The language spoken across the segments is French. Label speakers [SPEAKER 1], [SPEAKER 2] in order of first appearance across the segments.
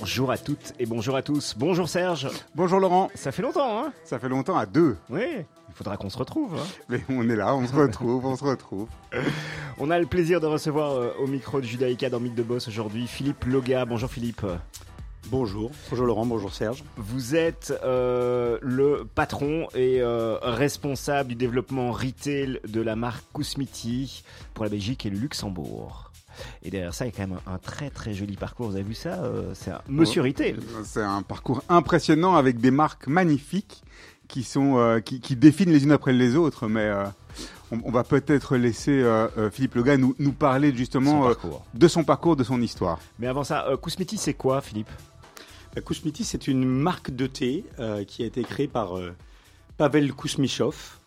[SPEAKER 1] Bonjour à toutes et bonjour à tous. Bonjour Serge.
[SPEAKER 2] Bonjour Laurent.
[SPEAKER 1] Ça fait longtemps, hein
[SPEAKER 2] Ça fait longtemps à deux.
[SPEAKER 1] Oui. Il faudra qu'on se retrouve. Hein.
[SPEAKER 2] Mais on est là, on se retrouve, on se retrouve.
[SPEAKER 1] On a le plaisir de recevoir euh, au micro de Judaïka dans Mythe de Boss aujourd'hui Philippe Loga. Bonjour Philippe.
[SPEAKER 3] Bonjour, bonjour Laurent, bonjour Serge.
[SPEAKER 1] Vous êtes euh, le patron et euh, responsable du développement retail de la marque Kousmiti pour la Belgique et le Luxembourg. Et derrière ça, il y a quand même un, un très très joli parcours. Vous avez vu ça euh, C'est un Monsieur Retail.
[SPEAKER 2] C'est un parcours impressionnant avec des marques magnifiques qui sont euh, qui, qui définent les unes après les autres. Mais euh, on, on va peut-être laisser euh, Philippe Loga nous, nous parler justement
[SPEAKER 1] Son
[SPEAKER 2] euh, de son parcours, de son histoire.
[SPEAKER 1] Mais avant ça, euh, Kousmiti, c'est quoi, Philippe?
[SPEAKER 3] Kousmiti, c'est une marque de thé euh, qui a été créée par euh, Pavel Kousmichov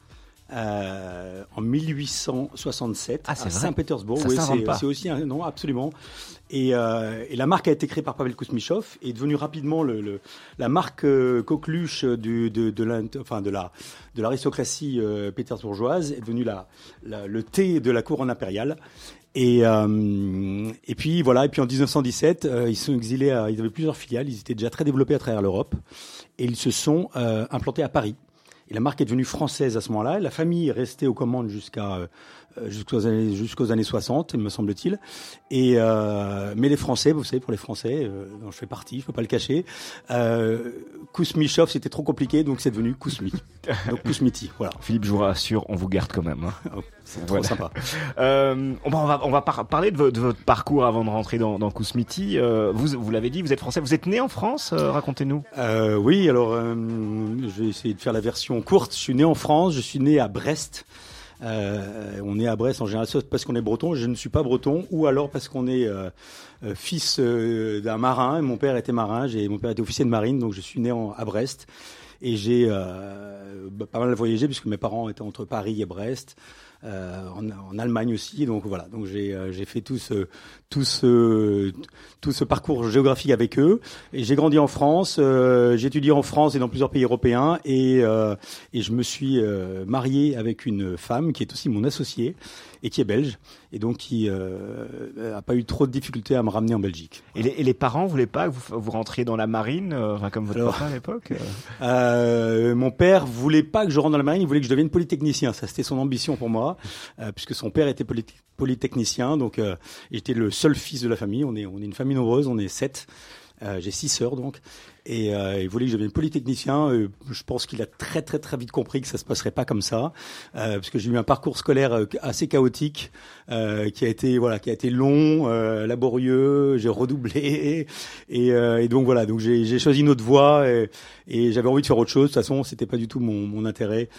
[SPEAKER 3] euh, en 1867
[SPEAKER 1] Ah,
[SPEAKER 3] à Saint-Pétersbourg. Oui, c'est aussi un nom, absolument. Et, euh, et la marque a été créée par Pavel Kousmichov et est devenue rapidement le, le- la marque euh, coqueluche du, de, enfin, la l'aristocratie euh, pétersbourgeoise est devenue la, la- le thé de la couronne impériale. Et, euh, et puis voilà, et puis en 1917, euh, ils sont exilés, à, ils avaient plusieurs filiales, ils étaient déjà très développés à travers l'Europe, et ils se sont euh, implantés à Paris. La marque est devenue française à ce moment-là. La famille est restée aux commandes jusqu'à euh, jusqu'aux années jusqu'aux années 60, me semble-t-il. Et euh, mais les Français, vous savez, pour les Français, euh, dont je fais partie, je peux pas le cacher. Euh, Kousmichov, c'était trop compliqué, donc c'est devenu Kousmi. Donc Kousmiti, voilà.
[SPEAKER 1] Philippe, je vous rassure, on vous garde quand même. hein.
[SPEAKER 3] C'est
[SPEAKER 1] Voilà.
[SPEAKER 3] trop sympa.
[SPEAKER 1] Euh, on va, on va, par- parler de, vo- de votre parcours avant de rentrer dans, dans Kousmiti. Euh, vous, vous l'avez dit, vous êtes français. Vous êtes né en France euh, Racontez-nous.
[SPEAKER 3] Euh, oui, alors euh, je vais essayer de faire la version courte. Je suis né en France, je suis né à Brest. Euh, on est à Brest en général parce qu'on est breton, je ne suis pas breton, ou alors parce qu'on est euh, euh, fils d'un marin. Mon père était marin, mon père était officier de marine, donc je suis né à Brest. Et j'ai bah, pas mal voyagé puisque mes parents étaient entre Paris et Brest, euh, en, en Allemagne aussi. Donc voilà, donc j'ai euh, j'ai fait tout ce tout ce tout ce parcours géographique avec eux. Et j'ai grandi en France, euh, j'ai étudié en France et dans plusieurs pays européens, et euh, et je me suis euh, marié avec une femme qui est aussi mon associée et qui est belge, et donc qui euh, a pas eu trop de difficultés à me ramener en Belgique.
[SPEAKER 1] Et les, et les parents voulaient pas que vous, vous rentriez dans la marine, euh, comme votre
[SPEAKER 3] Alors-
[SPEAKER 1] papa à l'époque euh
[SPEAKER 3] Euh, mon père voulait pas que je rentre dans la marine, il voulait que je devienne polytechnicien. Ça, c'était son ambition pour moi, euh, puisque son père était poly- polytechnicien. Donc, euh, j'étais le seul fils de la famille. On est, on est une famille nombreuse, on est sept. Euh, J'ai six sœurs donc, et euh, il voulait que je devienne polytechnicien. Euh, je pense qu'il a très très très vite compris que ça se passerait pas comme ça, euh, parce que j'ai eu un parcours scolaire euh, assez chaotique, euh, qui a été voilà, qui a été long, euh, laborieux. J'ai redoublé, et, euh, et donc voilà, donc j'ai choisi une autre voie, et, et j'avais envie de faire autre chose. De toute façon, c'était pas du tout mon, mon intérêt.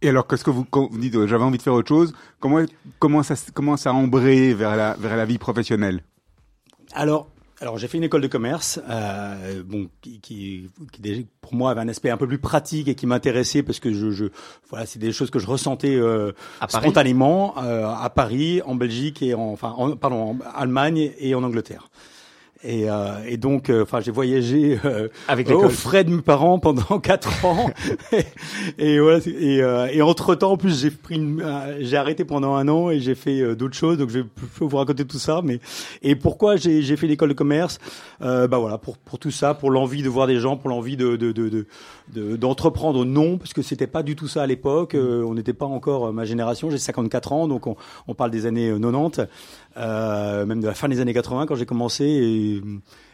[SPEAKER 2] Et alors, qu'est-ce que vous, quand vous dites j'avais envie de faire autre chose Comment comment ça comment ça a embrayé vers la vers la vie professionnelle?
[SPEAKER 3] Alors, alors j'ai fait une école de commerce, euh, bon, qui, qui, qui pour moi avait un aspect un peu plus pratique et qui m'intéressait parce que je, je voilà, c'est des choses que je ressentais euh,
[SPEAKER 1] À
[SPEAKER 3] spontanément euh, à Paris, en Belgique et en, enfin, en, pardon, en Allemagne et en Angleterre. Et, euh, et donc, euh, enfin, j'ai voyagé euh,
[SPEAKER 1] Avec
[SPEAKER 3] aux frais de mes parents pendant quatre ans. et, et Et, euh, et entre temps, en plus, j'ai pris, euh, j'ai arrêté pendant un an et j'ai fait d'autres choses. Donc, je vais vous raconter tout ça. Mais et pourquoi j'ai j'ai fait l'école de commerce? Euh, Bah voilà, pour pour tout ça, pour l'envie de voir des gens, pour l'envie de de de de- de- d'entreprendre. non, parce que c'était pas du tout ça à l'époque. Euh, on n'était pas encore euh, ma génération. J'ai 54 ans, donc on, on parle des années euh, 90, euh, même de la fin des années 80 quand j'ai commencé. Et,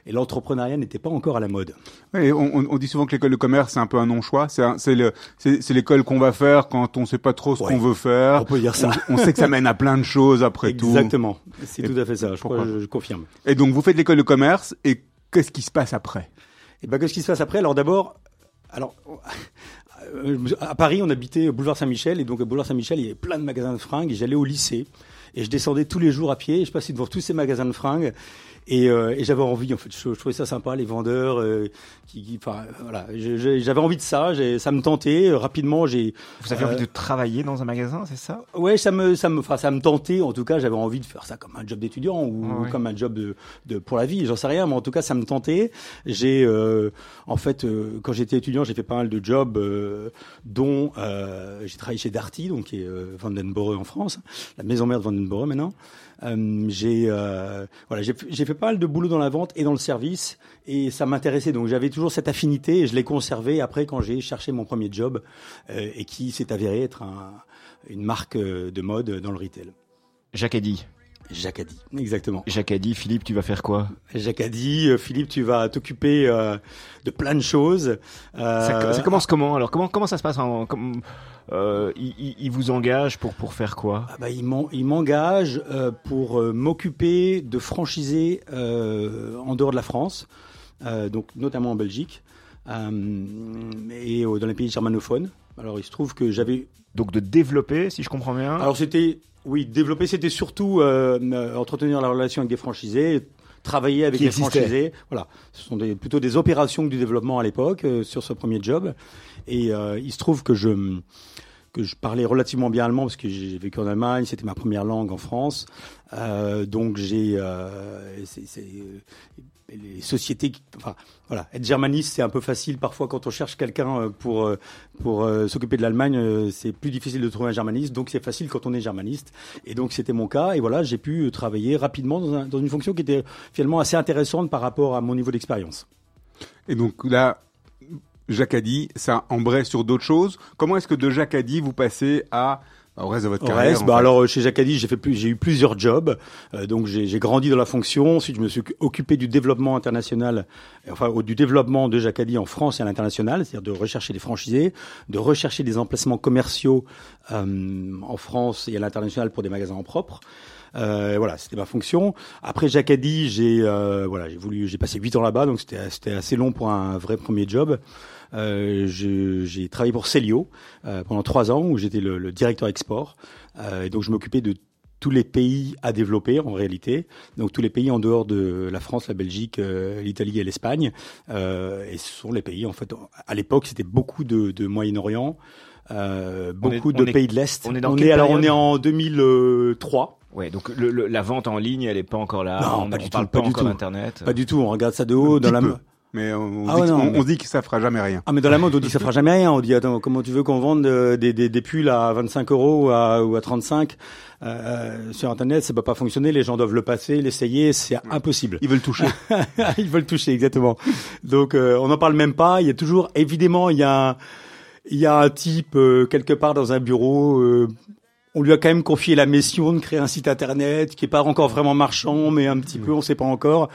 [SPEAKER 3] et l'entrepreneuriat n'était pas encore à la mode.
[SPEAKER 2] Ouais, on, on- dit souvent que l'école de commerce c'est un peu un non-choix. C'est l'école qu'on va faire quand on sait pas trop ce
[SPEAKER 3] Ouais.
[SPEAKER 2] qu'on veut faire.
[SPEAKER 3] On peut dire ça.
[SPEAKER 2] On, on sait que ça mène à plein de choses après tout.
[SPEAKER 3] Exactement. C'est tout à fait ça. Je, crois, je, je confirme.
[SPEAKER 2] Et donc vous faites l'école de commerce et qu'est-ce qui se passe après?
[SPEAKER 3] Et ben, qu'est-ce qui se passe après? Alors d'abord, alors euh, à Paris, on habitait au boulevard Saint-Michel et donc au boulevard Saint-Michel, il y avait plein de magasins de fringues. Et j'allais au lycée et je descendais tous les jours à pied. Et je passais devant tous ces magasins de fringues et, euh, et j'avais envie, en fait, je, je, trouvais ça sympa, les vendeurs, euh, qui, enfin, voilà, j'avais envie de ça, ça me tentait. Euh, rapidement, j'ai.
[SPEAKER 1] Vous avez envie de travailler dans un magasin, c'est ça?
[SPEAKER 3] Ouais, ça me, ça me, enfin, ça me tentait. En tout cas, j'avais envie de faire ça comme un job d'étudiant ou, comme un job de, de pour la vie. J'en sais rien, mais en tout cas, ça me tentait. J'ai, en fait, quand j'étais étudiant, j'ai fait pas mal de jobs, dont j'ai travaillé chez Darty, donc qui est Vandenborre en France, la maison mère de Vandenborre maintenant. Euh, j'ai euh, voilà, j'ai fait pas mal de boulot dans la vente et dans le service et ça m'intéressait. Donc j'avais toujours cette affinité et je l'ai conservé après quand j'ai cherché mon premier job euh, et qui s'est avéré être un, une marque de mode dans le retail.
[SPEAKER 1] Jacques Eddy.
[SPEAKER 3] Jacques Addy, exactement.
[SPEAKER 1] Jacques Addy, Philippe, tu vas faire quoi?
[SPEAKER 3] Jacques Addy, Philippe, tu vas t'occuper de plein de choses.
[SPEAKER 1] Ça, ça, commence comment? Alors comment comment ça se passe en, euh, il, il, vous engage pour pour faire quoi?
[SPEAKER 3] Ah bah, Il m'engage euh, pour euh, m'occuper de franchiser euh, en dehors de la France, euh, donc notamment en Belgique et dans les pays germanophones. Alors il se trouve que j'avais
[SPEAKER 1] donc de développer, si je comprends bien.
[SPEAKER 3] Alors c'était oui développer, c'était surtout entretenir la relation avec des franchisés, travailler avec des franchisés. Voilà, ce sont des, plutôt des opérations du développement à l'époque sur ce premier job. Et il se trouve que je que je parlais relativement bien allemand parce que j'ai vécu en Allemagne, c'était ma première langue en France. Euh, donc j'ai euh, les sociétés, enfin voilà, être germaniste c'est un peu facile parfois quand on cherche quelqu'un euh, pour euh, pour euh, s'occuper de l'Allemagne, c'est plus difficile de trouver un germaniste, donc c'est facile quand on est germaniste. Et donc c'était mon cas et voilà, j'ai pu travailler rapidement dans, dans une fonction qui était finalement assez intéressante par rapport à mon niveau d'expérience.
[SPEAKER 2] Et donc là, Jacadi, ça embraye sur d'autres choses. Comment est-ce que de Jacadi, vous passez à au reste de votre carrière.
[SPEAKER 3] Reste, bah alors chez Jacadi, j'ai fait plus, j'ai eu plusieurs jobs. Euh, donc j'ai grandi dans la fonction. Ensuite, je me suis occupé du développement international, enfin du développement de Jacadi en France et à l'international, c'est-à-dire de rechercher des franchisés, de rechercher des emplacements commerciaux euh, en France et à l'international pour des magasins en propre. Euh, voilà, c'était ma fonction. Après Jacadi, j'ai euh, voilà, j'ai voulu, j'ai passé huit ans là-bas, donc c'était c'était assez long pour un vrai premier job. Euh, j'ai travaillé pour Celio euh, pendant trois ans où j'étais le, le, directeur export. Euh, et donc je m'occupais de tous les pays à développer en réalité, donc tous les pays en dehors de la France, la Belgique, euh, l'Italie et l'Espagne. Euh, et ce sont les pays en fait. À l'époque, c'était beaucoup de, de Moyen-Orient, euh, beaucoup de pays de l'Est.
[SPEAKER 1] On est dans on est,
[SPEAKER 3] alors on est en 2003.
[SPEAKER 1] Ouais, donc le, le, la vente en ligne, elle est pas encore là.
[SPEAKER 3] Non,
[SPEAKER 1] on,
[SPEAKER 3] pas
[SPEAKER 1] on
[SPEAKER 3] du
[SPEAKER 1] parle
[SPEAKER 3] tout,
[SPEAKER 1] pas,
[SPEAKER 3] pas du
[SPEAKER 1] encore
[SPEAKER 3] tout.
[SPEAKER 1] d'internet.
[SPEAKER 3] Pas du tout. On regarde ça de haut dans la.
[SPEAKER 2] Peu. Mais on,
[SPEAKER 3] Ah
[SPEAKER 2] dit,
[SPEAKER 3] ouais, non,
[SPEAKER 2] on,
[SPEAKER 3] mais-
[SPEAKER 2] on dit que ça fera jamais rien.
[SPEAKER 3] Ah mais dans la mode on dit que ça fera jamais rien. On dit attends comment tu veux qu'on vende euh, des, des, des pulls à 25 euros ou à, ou à 35 euh, sur internet ça peut pas fonctionner. Les gens doivent le passer, l'essayer, c'est impossible.
[SPEAKER 2] Ils veulent toucher.
[SPEAKER 3] Ils veulent toucher exactement. Donc euh, on n'en parle même pas. Il y a toujours évidemment il y a un, il y a un type euh, quelque part dans un bureau. On lui a quand même confié la mission de créer un site internet qui est pas encore vraiment marchand, mais un petit peu, on sait pas encore.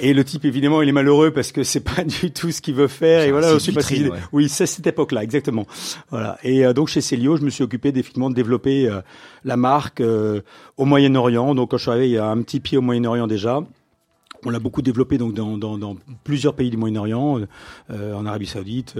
[SPEAKER 3] Et le type, évidemment, il est malheureux parce que c'est pas du tout ce qu'il veut faire. Et voilà, je sais pas
[SPEAKER 1] vitrine,
[SPEAKER 3] si-
[SPEAKER 1] ouais.
[SPEAKER 3] Oui, c'est cette époque-là, exactement. Voilà. Et euh, donc chez Celio, je me suis occupé définitivement de développer euh, la marque euh, au Moyen-Orient. Donc quand je suis arrivé, il y a un petit pied au Moyen-Orient déjà. On l'a beaucoup développé donc dans, dans, dans plusieurs pays du Moyen-Orient, euh, en Arabie Saoudite,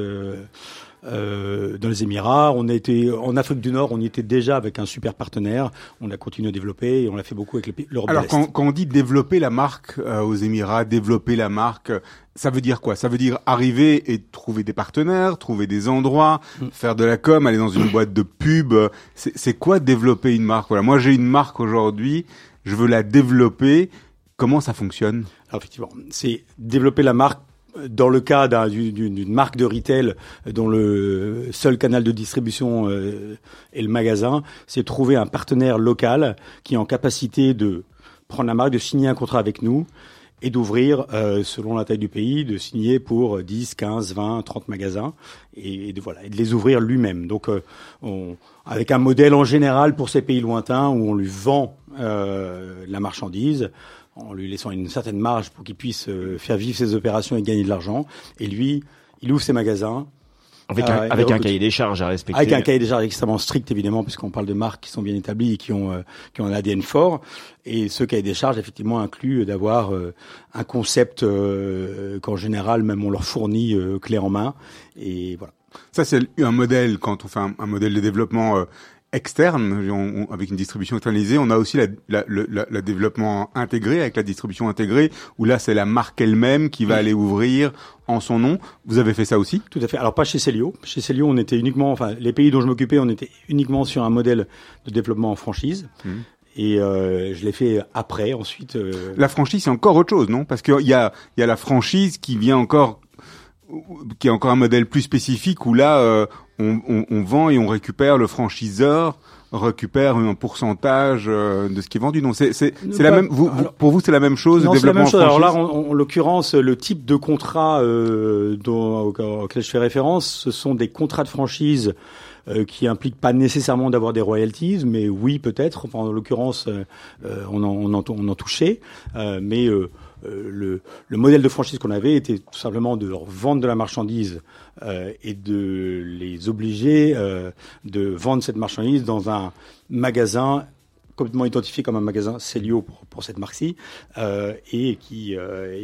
[SPEAKER 3] euh, dans les Émirats. On a été en Afrique du Nord, on y était déjà avec un super partenaire. On a continué à développer et on l'a fait beaucoup avec l'Europe
[SPEAKER 2] Alors quand, quand on dit développer la marque euh, aux Émirats, développer la marque, ça veut dire quoi? Ça veut dire arriver et trouver des partenaires, trouver des endroits,
[SPEAKER 3] Mm.
[SPEAKER 2] faire de la com, aller dans une boîte de pub. C'est c'est quoi développer une marque? Voilà, moi j'ai une marque aujourd'hui, je veux la développer. Comment ça fonctionne?
[SPEAKER 3] Alors effectivement, c'est développer la marque dans le cas d'un- d'une marque de retail dont le seul canal de distribution euh, est le magasin, c'est trouver un partenaire local qui est en capacité de prendre la marque, de signer un contrat avec nous et d'ouvrir, euh, selon la taille du pays, de signer pour 10, 15, 20, 30 magasins et, et de, voilà, et de les ouvrir lui-même. Donc, euh, on, avec un modèle en général pour ces pays lointains où on lui vend euh, la marchandise, en lui laissant une certaine marge pour qu'il puisse euh, faire vivre ses opérations et gagner de l'argent. Et lui, il ouvre ses magasins
[SPEAKER 1] Avec, un,
[SPEAKER 3] et
[SPEAKER 1] avec un cahier des charges à respecter.
[SPEAKER 3] avec un cahier des charges extrêmement strict, évidemment, puisqu'on parle de marques qui sont bien établies et qui ont, euh, qui ont un ADN fort. Et ce cahier des charges, effectivement, inclut d'avoir euh, un concept euh, qu'en général, même on leur fournit euh, clé en main. Et voilà.
[SPEAKER 2] Ça c'est un modèle quand on fait un, un modèle de développement euh, externe, on- on- avec une distribution externalisée. On a aussi la, la- la- le développement intégré, avec la distribution intégrée, où là, c'est la marque elle-même qui va aller ouvrir en son nom. Vous avez fait ça aussi?
[SPEAKER 3] Tout à fait. Alors pas chez Célio. Chez Célio, on était uniquement, enfin, les pays dont je m'occupais, on était uniquement sur un modèle de développement en franchise.
[SPEAKER 2] Mhm.
[SPEAKER 3] Et euh, je l'ai fait après, ensuite. euh,
[SPEAKER 2] La franchise, c'est encore autre chose, non? Parce qu'il y a, il y a la franchise qui vient encore, qui est encore un modèle plus spécifique où là, euh, on, on- on vend et on récupère le franchiseur récupère un pourcentage euh, de ce qui est vendu. Donc c'est c'est c'est la même. Vous,
[SPEAKER 3] alors-
[SPEAKER 2] pour vous, c'est la même chose.
[SPEAKER 3] Non, c'est la même chose. Alors là, en, en l'occurrence, le type de contrat euh, dont, auquel je fais référence, ce sont des contrats de franchise euh, qui impliquent pas nécessairement d'avoir des royalties, mais oui, peut-être. En l'occurrence, euh, euh, on, en, on, touchait, mais le, le modèle de franchise qu'on avait était tout simplement de leur vendre de la marchandise et de les obliger de vendre cette marchandise dans un magasin complètement identifié comme un magasin Célio pour, cette marque-ci, et qui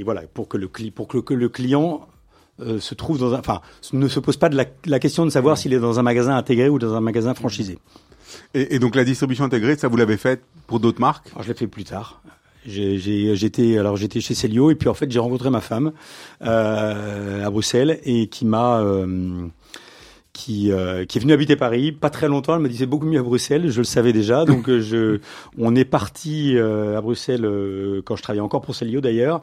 [SPEAKER 3] voilà pour que le client euh, se trouve dans un, enfin ne se pose pas de la, la question de savoir s'il est dans un magasin intégré ou dans un magasin franchisé.
[SPEAKER 2] et, et donc la distribution intégrée, ça vous l'avez fait pour d'autres marques?
[SPEAKER 3] Alors je l'ai fait plus tard. J'étais alors j'étais chez Célio et puis en fait j'ai rencontré ma femme euh, à Bruxelles et qui m'a euh, qui euh, qui est venue habiter Paris pas très longtemps. Elle me disait beaucoup mieux à Bruxelles. Je le savais déjà donc euh, je on est parti euh, à Bruxelles euh, quand je travaillais encore pour Célio d'ailleurs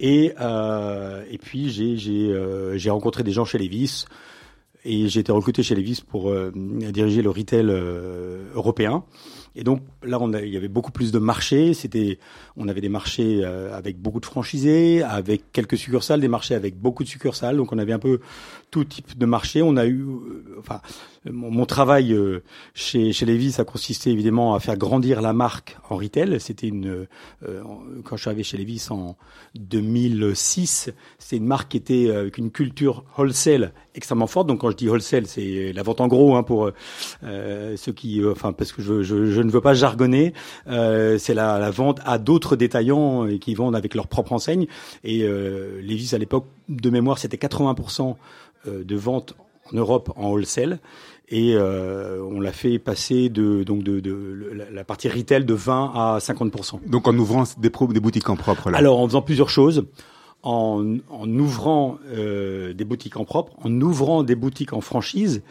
[SPEAKER 3] et euh, et puis j'ai j'ai euh, j'ai rencontré des gens chez Levis et j'ai été recruté chez Levis pour euh, diriger le retail euh, européen. Et donc là, on a, il y avait beaucoup plus de marchés. C'était, on avait des marchés euh, avec beaucoup de franchisés, avec quelques succursales, des marchés avec beaucoup de succursales. Donc on avait un peu tout type de marché. On a eu, euh, enfin, mon, travail euh, chez chez Levis a consisté évidemment à faire grandir la marque en retail. C'était une, euh, quand je suis arrivé chez Levis en 2006, c'est une marque qui était avec une culture wholesale extrêmement forte. Donc quand je dis wholesale, c'est la vente en gros hein, pour euh, ceux qui, enfin parce que je, ne veux pas jargonner, c'est la, la vente à d'autres détaillants qui vendent avec leur propre enseigne. Et Levis à l'époque de mémoire, c'était 80% euh, de vente en Europe en wholesale. Et euh, on l'a fait passer de donc de, de, la, la partie retail de 20 à 50%.
[SPEAKER 2] Donc en ouvrant des, pro- des boutiques en propre là.
[SPEAKER 3] Alors, en faisant plusieurs choses, en, en ouvrant euh, des boutiques en propre, en ouvrant des boutiques en franchise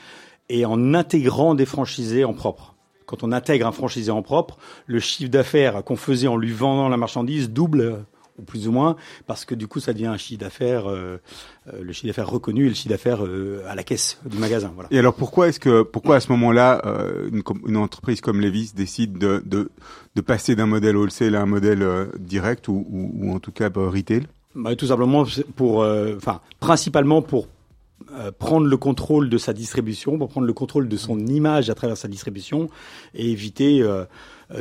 [SPEAKER 3] et en intégrant des franchisés en propre. Quand on intègre un franchisé en propre, le chiffre d'affaires qu'on faisait en lui vendant la marchandise double, euh, ou plus ou moins, parce que du coup, ça devient un chiffre d'affaires, euh, euh, le chiffre d'affaires reconnu et le chiffre d'affaires euh, à la caisse du magasin. Voilà.
[SPEAKER 2] Et alors pourquoi est-ce que pourquoi à ce moment-là euh, une, entreprise comme Levis décide de de, de passer d'un modèle wholesale à un modèle direct ou, ou, ou en tout cas euh, retail?
[SPEAKER 3] Bah, tout simplement pour, enfin, principalement pour euh, prendre le contrôle de sa distribution, pour prendre le contrôle de son image à travers sa distribution et éviter euh,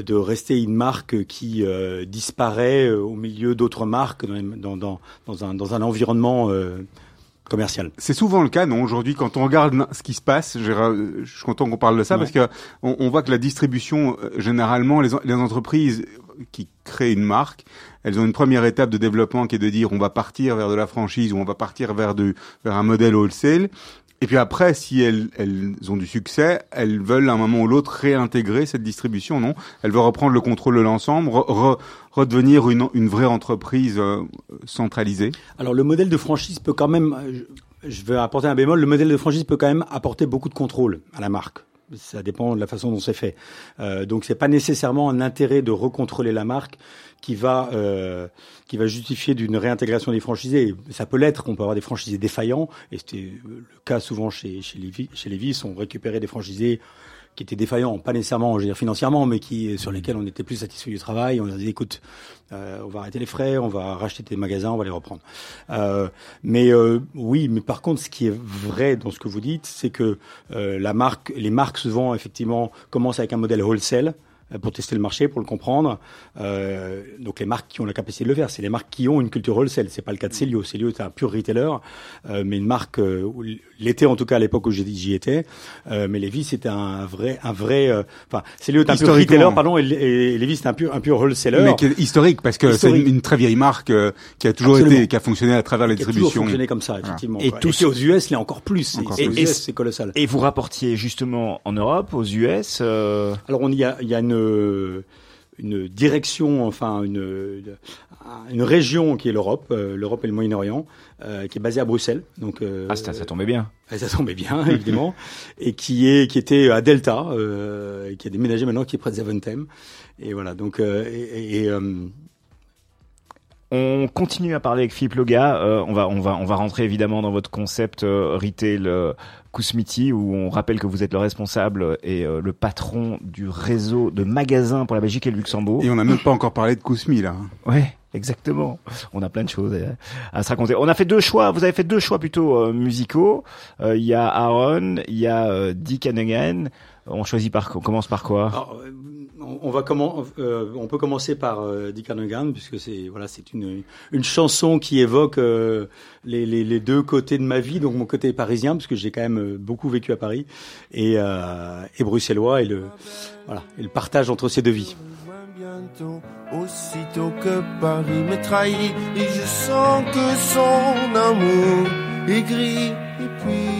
[SPEAKER 3] de rester une marque qui euh, disparaît euh, au milieu d'autres marques dans, dans, un, dans un environnement euh, commercial.
[SPEAKER 2] C'est souvent le cas, non Aujourd'hui, quand on regarde ce qui se passe, je suis content qu'on parle de ça
[SPEAKER 3] Ouais.
[SPEAKER 2] parce que on, on voit que la distribution, euh, généralement, les, les entreprises qui créent une marque, elles ont une première étape de développement qui est de dire on va partir vers de la franchise ou on va partir vers du vers un modèle wholesale. Et puis après, si elles, elles ont du succès, elles veulent à un moment ou l'autre réintégrer cette distribution, non? Elles veulent reprendre le contrôle de l'ensemble, re- re- redevenir une, vraie entreprise euh, centralisée?
[SPEAKER 3] Alors le modèle de franchise peut quand même, euh, vais apporter un bémol, le modèle de franchise peut quand même apporter beaucoup de contrôle à la marque. Ça dépend de la façon dont c'est fait. Euh, donc c'est pas nécessairement un intérêt de recontrôler la marque qui va euh, qui va justifier d'une réintégration des franchisés. Ça peut l'être, on peut avoir des franchisés défaillants, et c'était le cas souvent chez chez Levi, chez on récupérait des franchisés qui étaient défaillants, pas nécessairement, je veux dire financièrement, mais qui sur lesquels on était plus satisfait du travail. On leur disait, écoute, euh, on va arrêter les frais, on va racheter tes magasins, on va les reprendre. Euh, mais euh, oui, mais par contre, ce qui est vrai dans ce que vous dites, c'est que euh, la marque, les marques souvent effectivement commencent avec un modèle wholesale. Euh, pour tester le marché, pour le comprendre. Euh, donc les marques qui ont la capacité de le faire, c'est les marques qui ont une culture wholesale. C'est pas le cas de Celio. Celio est un pur retailer, euh, mais une marque euh, l'était en tout cas à l'époque où j'y j'y étais. Euh, mais Levis c'était un vrai, un vrai. euh, Enfin, Celio est un pur retailer, pardon, et, et Levis c'est un pur, un pur wholesaler.
[SPEAKER 2] Mais qui est historique parce que c'est une, une très vieille marque euh, qui a toujours
[SPEAKER 3] Absolument.
[SPEAKER 2] été, qui a fonctionné à travers les
[SPEAKER 3] qui a toujours
[SPEAKER 2] distributions.
[SPEAKER 3] fonctionné comme ça, effectivement.
[SPEAKER 1] Et
[SPEAKER 3] quoi.
[SPEAKER 1] tous-
[SPEAKER 3] aux US, il y a encore plus.
[SPEAKER 2] Encore
[SPEAKER 3] Et-
[SPEAKER 1] plus.
[SPEAKER 3] aux
[SPEAKER 1] Et-
[SPEAKER 3] US, c'est colossal.
[SPEAKER 1] Et vous rapportiez justement en Europe, aux US. euh,
[SPEAKER 3] Alors on y a, il y a une une direction, enfin une une région qui est l'Europe, euh, l'Europe et le Moyen-Orient, euh, qui est basée à Bruxelles. Donc euh,
[SPEAKER 1] Ah, ça, ça tombait bien.
[SPEAKER 3] ça tombait bien évidemment, et qui est qui était à Delta, euh, et qui a déménagé maintenant, qui est près de Zaventem. Et voilà. Donc euh, et, et, euh,
[SPEAKER 1] On continue à parler avec Philippe Loga. Euh, on va, on va, on va rentrer évidemment dans votre concept euh, retail euh, Kousmiti, où on rappelle que vous êtes le responsable et euh, le patron du réseau de magasins pour la Belgique et le Luxembourg.
[SPEAKER 2] Et on n'a même pas encore parlé de Kousmi là.
[SPEAKER 1] Ouais, exactement. On a plein de choses à, à se raconter. On a fait deux choix. Vous avez fait deux choix plutôt euh, musicaux. Euh, Il y a Aaron, il y a euh, Dick Hannigan. On choisit par, on commence par quoi?
[SPEAKER 3] Alors, on, va comment, euh, on peut commencer par euh, Dick Hannigan, puisque c'est voilà, c'est une une chanson qui évoque euh, les, les, les deux côtés de ma vie, donc mon côté parisien, parce que j'ai quand même beaucoup vécu à Paris, et, euh, et bruxellois, et le voilà, et le partage entre ces deux vies.
[SPEAKER 4] bientôt, aussitôt que Paris me trahit, et je sens que son amour est gris, et puis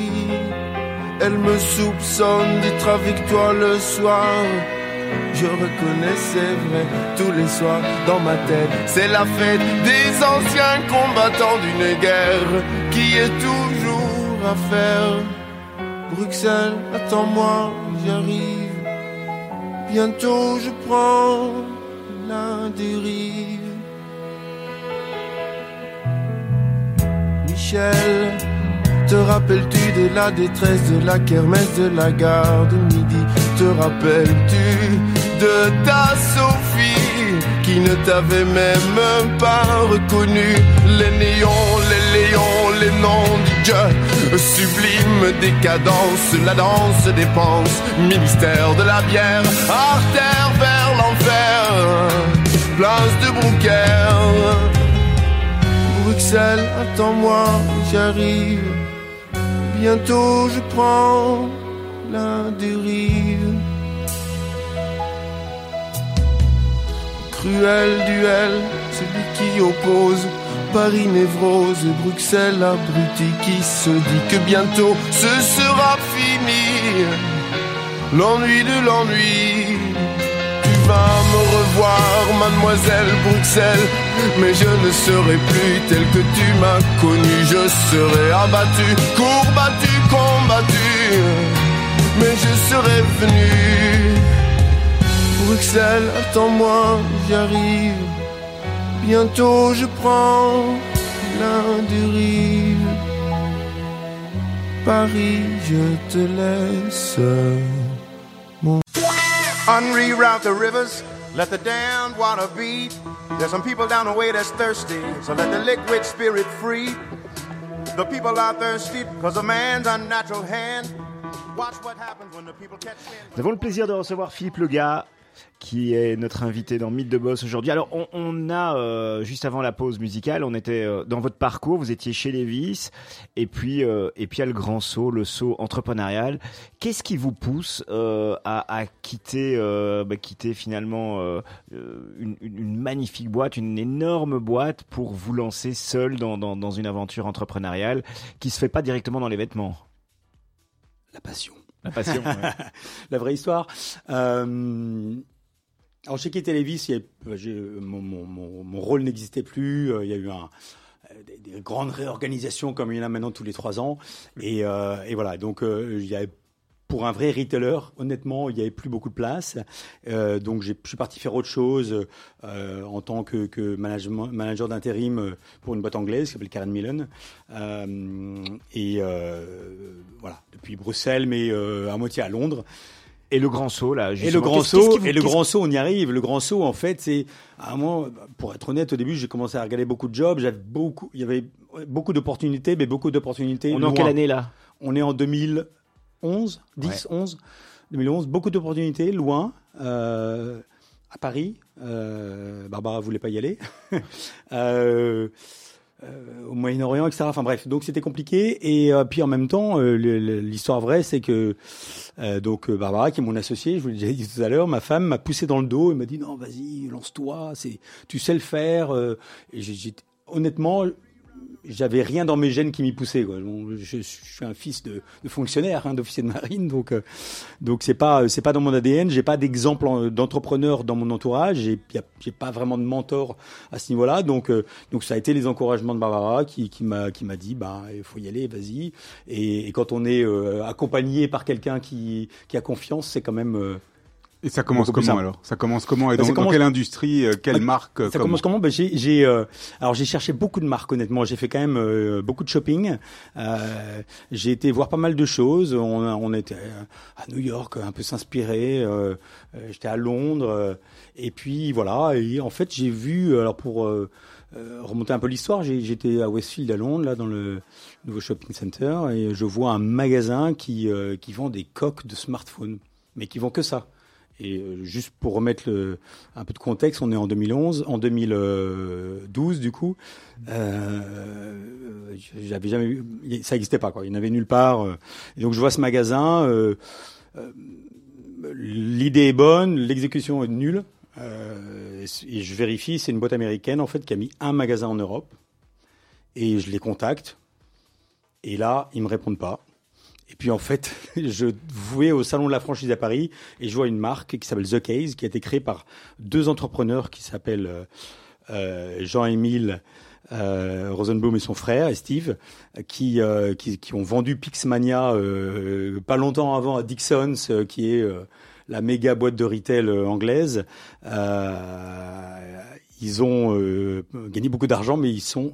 [SPEAKER 4] elle me soupçonne d'être avec toi le soir. Je reconnais, c'est vrai, tous les soirs dans ma tête, c'est la fête des anciens combattants d'une guerre qui est toujours à faire. Bruxelles, attends-moi, j'arrive. Bientôt je prends la dérive. Michel, te rappelles-tu de la détresse de la kermesse de la gare de midi? Te rappelles-tu de ta Sophie qui ne t'avait même pas reconnu Les néons, les léons, les noms du Dieu Sublime décadence, la danse des penses. Ministère de la bière, artère vers l'enfer Place de Brouckère Bruxelles, attends-moi, j'arrive. Bientôt je prends la dérive. Cruel duel, celui qui oppose Paris névrose et Bruxelles abruti qui se dit que bientôt ce sera fini. L'ennui de l'ennui. Vas me revoir, mademoiselle Bruxelles, mais je ne serai plus tel que tu m'as connu. Je serai abattu, courbattu, combattu, mais je serai venu. Bruxelles, attends-moi, j'arrive. Bientôt je prends la dérive. Paris, je te laisse.
[SPEAKER 5] Unreroute the rivers, let the damned water beat. There's some people down the way that's thirsty, so let the liquid spirit free. The people are thirsty because of man's unnatural hand. Watch what happens when the people catch wind.
[SPEAKER 1] Nous avons le plaisir de recevoir Philippe Lega, qui est notre invité dans Mythe de Boss aujourd'hui. Alors, on, a, euh, juste avant la pause musicale, on était euh, dans votre parcours, vous étiez chez Levis, et puis, euh, et puis il y a le grand saut, le saut entrepreneurial. Qu'est-ce qui vous pousse à, quitter, bah, quitter finalement une, magnifique boîte, une énorme boîte, pour vous lancer seul dans, dans, dans une aventure entrepreneuriale qui se fait pas directement dans les vêtements?
[SPEAKER 3] La passion.
[SPEAKER 1] La passion.
[SPEAKER 3] la vraie histoire. Euh, alors j'ai quitté Lévis, il y a- j'ai- mon, rôle n'existait plus, euh, il y a eu euh, des, des grandes réorganisations comme il y en a maintenant tous les trois ans. Et, euh, voilà, donc euh, y pour un vrai retailer, honnêtement, il n'y avait plus beaucoup de place. Euh, donc, je suis parti faire autre chose euh, en tant que, que management- manager d'intérim euh, pour une boîte anglaise qui s'appelle Karen Millen. Euh, et voilà, depuis Bruxelles, mais à moitié à Londres.
[SPEAKER 1] Et le grand saut, là.
[SPEAKER 3] Et
[SPEAKER 1] justement,
[SPEAKER 3] le grand saut,
[SPEAKER 1] vous-
[SPEAKER 3] et le grand saut, on y arrive. Le grand saut, en fait, c'est à moment, pour être honnête, au début, j'ai commencé à regarder beaucoup de jobs. J'avais beaucoup, il y avait beaucoup d'opportunités, mais beaucoup d'opportunités.
[SPEAKER 1] On est en quelle année, là?
[SPEAKER 3] On est en 2011, 10, 11, 2011. Beaucoup d'opportunités, loin. Euh, à Paris. Euh, Barbara voulait pas y aller. euh, euh, au Moyen-Orient, etc. Enfin bref, donc c'était compliqué. Et puis en même temps, l'histoire vraie, c'est que donc Barbara, qui est mon associée, je vous l'ai déjà dit tout à l'heure, ma femme m'a poussé dans le dos et m'a dit non, vas-y, lance-toi, c'est, tu sais le faire. et honnêtement, j'avais rien dans mes gènes qui m'y poussait. Quoi. Je, suis un fils de, de fonctionnaire, hein, d'officier de marine, donc euh, donc c'est pas c'est pas dans mon ADN. J'ai pas d'exemple en- d'entrepreneur dans mon entourage. J'ai j'ai pas vraiment de mentor à ce niveau-là. Donc euh, donc ça a été les encouragements de Barbara qui qui m'a qui m'a dit bah il faut y aller, vas-y. Et, et quand on est euh, accompagné par quelqu'un qui qui a confiance, c'est quand même euh,
[SPEAKER 2] Et ça commence comment
[SPEAKER 3] simple.
[SPEAKER 2] alors? Ça commence comment? Et
[SPEAKER 3] Bah,
[SPEAKER 2] dans, quelle industrie euh, Quelle
[SPEAKER 3] Bah,
[SPEAKER 2] marque euh,
[SPEAKER 3] Ça
[SPEAKER 2] comment
[SPEAKER 3] commence comment? Ben, j'ai, j'ai, euh, alors j'ai cherché beaucoup de marques honnêtement. J'ai fait quand même euh, beaucoup de shopping. Euh, j'ai été voir pas mal de choses. On, a- on était à New York, un peu s'inspirer. J'étais à Londres. et puis voilà. Et en fait, j'ai vu. Alors pour remonter un peu l'histoire, j'étais à Westfield à Londres, là dans le nouveau shopping center, et je vois un magasin qui euh, qui vend des coques de smartphones, mais qui vend que ça. Et euh, juste pour remettre un peu de contexte, on est en 2011, en 2012 du coup, euh, j'avais jamais ça n'existait pas quoi, il n'y en avait nulle part. euh. Donc je vois ce magasin, l'idée est bonne, l'exécution est nulle. Et je vérifie, c'est une boîte américaine en fait qui a mis un magasin en Europe. Et je les contacte. Et là, ils me répondent pas. Et puis en fait, je vais au salon de la franchise à Paris et je vois une marque qui s'appelle The Case, qui a été créée par deux entrepreneurs qui s'appellent euh, euh, Jean-Émile euh, Rosenbaum et son frère, Steve, qui, euh, qui, qui ont vendu Pixmania euh, pas longtemps avant à Dixon's, euh, qui est la méga boîte de retail anglaise. Ils ont gagné beaucoup d'argent, mais ils sont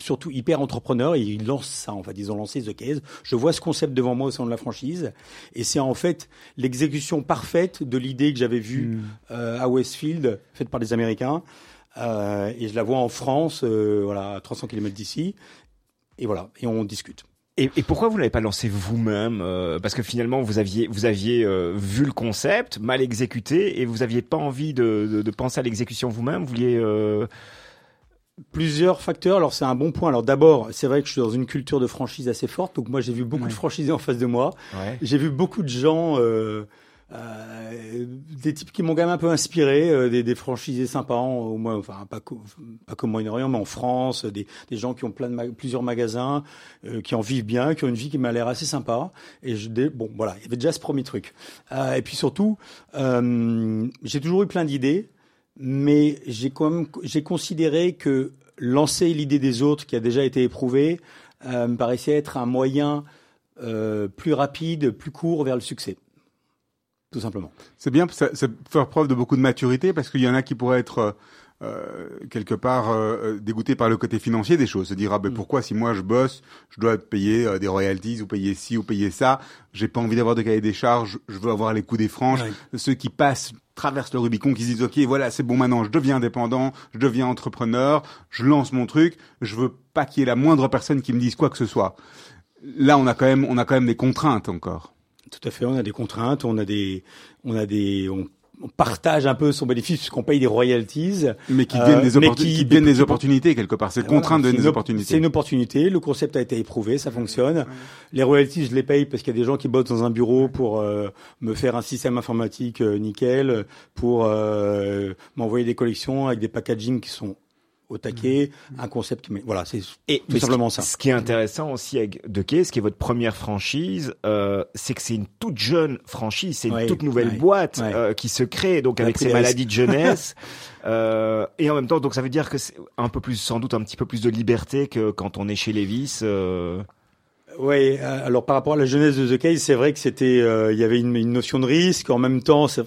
[SPEAKER 3] surtout hyper entrepreneurs et ils lancent ça en fait. Ils ont lancé The Case. Je vois ce concept devant moi au sein de la franchise et c'est en fait l'exécution parfaite de l'idée que j'avais vue euh, à Westfield, faite par des Américains. Euh, et je la vois en France, euh, voilà, à 300 km d'ici. Et voilà, et on discute.
[SPEAKER 1] Et, et pourquoi vous l'avez pas lancé vous-même euh, Parce que finalement, vous aviez, vous aviez euh, vu le concept, mal exécuté, et vous aviez pas envie de, de, de penser à l'exécution vous-même? Vous vouliez. euh,
[SPEAKER 3] Plusieurs facteurs. Alors c'est un bon point. Alors d'abord, c'est vrai que je suis dans une culture de franchise assez forte. Donc moi j'ai vu beaucoup de franchisés en face de moi.
[SPEAKER 1] Ouais.
[SPEAKER 3] J'ai vu beaucoup de gens, euh, euh, des types qui m'ont quand même un peu inspiré, euh, des, des franchisés sympas, en- au moins, enfin pas, qu'au- pas comme Moyen-Orient, mais en France, des, des gens qui ont plein de ma- plusieurs magasins, qui en vivent bien, qui ont une vie qui m'a l'air assez sympa. Et je, bon, voilà, il y avait déjà ce premier truc. Et puis surtout, j'ai toujours eu plein d'idées, mais j'ai quand même, j'ai considéré que lancer l'idée des autres, qui a déjà été éprouvée, euh, me paraissait être un moyen euh, plus rapide, plus court vers le succès. Tout simplement.
[SPEAKER 2] C'est bien, ça, faire preuve de beaucoup de maturité parce qu'il y en a qui pourraient être euh, euh, quelque part euh, dégoûtés par le côté financier des choses. Se dire ah ben
[SPEAKER 3] Mm.
[SPEAKER 2] pourquoi si moi je bosse, je dois payer euh, des royalties ou payer ci ou payer ça? J'ai pas envie d'avoir de cahier des charges. Je veux avoir les coups des franges. Ceux qui passent traversent le Rubicon, qui se disent ok voilà c'est bon maintenant je deviens indépendant, je deviens entrepreneur, je lance mon truc. Je veux pas qu'il y ait la moindre personne qui me dise quoi que ce soit. Là on a quand même on a quand même des contraintes encore.
[SPEAKER 3] Tout à fait. On a des contraintes, on a des, on a des, on, on partage un peu son bénéfice puisqu'on paye des royalties.
[SPEAKER 2] Mais qui
[SPEAKER 3] Euh,
[SPEAKER 2] deviennent des,
[SPEAKER 3] mais
[SPEAKER 2] opportun-
[SPEAKER 3] qui-
[SPEAKER 2] qui deviennent des opportunités quelque part. C'est
[SPEAKER 3] Voilà,
[SPEAKER 2] contraint de
[SPEAKER 3] c'est
[SPEAKER 2] donner des opportunités.
[SPEAKER 3] C'est une opportunité. Le concept a été éprouvé, ça fonctionne. Les royalties, je les paye parce qu'il y a des gens qui bossent dans un bureau pour euh, me faire un système informatique euh, nickel, pour euh, m'envoyer des collections avec des packaging qui sont au taquet, un concept qui, met- voilà, c'est tout
[SPEAKER 1] mais ce
[SPEAKER 3] simplement
[SPEAKER 1] qui-
[SPEAKER 3] ça.
[SPEAKER 1] Ce qui est intéressant aussi avec De Case, qui est votre première franchise, euh, c'est que c'est une toute jeune franchise, c'est une
[SPEAKER 3] Ouais,
[SPEAKER 1] toute nouvelle
[SPEAKER 3] ouais,
[SPEAKER 1] boîte
[SPEAKER 3] ouais.
[SPEAKER 1] euh, qui se crée, donc avec ses maladies de jeunesse. euh, et en même temps, donc ça veut dire que c'est un peu plus, sans doute, un petit peu plus de liberté que quand on est chez Levis. Euh...
[SPEAKER 3] Oui, euh, alors par rapport à la jeunesse de The Case, c'est vrai que c'était, euh, il y avait une, une notion de risque. En même temps, ce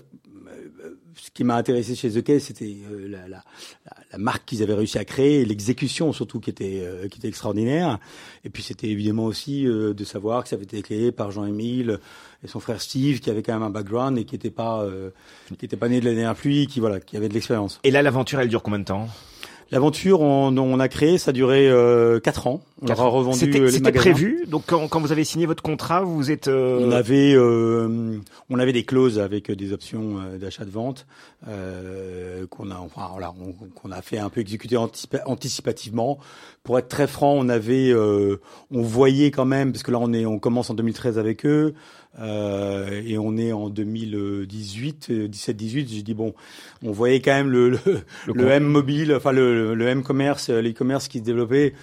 [SPEAKER 3] qui m'a intéressé chez The Case, c'était euh, la, marque qu'ils avaient réussi à créer, l'exécution surtout qui était euh, extraordinaire. Et puis c'était évidemment aussi euh, de savoir que ça avait été créé par Jean-Émile et son frère Steve, qui avait quand même un background et qui était pas qui était pas né de la dernière pluie, qui voilà, qui avait de l'expérience.
[SPEAKER 1] Et là, l'aventure, elle dure combien de temps?
[SPEAKER 3] L'aventure, on, on a créé, ça a duré euh, 4 ans. On leur a revendu
[SPEAKER 1] C'était
[SPEAKER 3] euh, les
[SPEAKER 1] c'était prévu. Donc quand, quand vous avez signé votre contrat, vous êtes. euh,
[SPEAKER 3] On avait, euh, on avait des clauses avec des options euh, d'achat de vente euh, qu'on a, enfin, voilà, on- qu'on a fait un peu exécuter anticipa- anticipativement. Pour être très franc, on avait, euh, on voyait quand même, parce que là on est, on commence en 2013 avec eux euh, et on est en 2018, 17-18. J'ai dit bon, on voyait quand même le le, le M mobile, enfin le, le M commerce, euh, l'e-commerce qui se développait.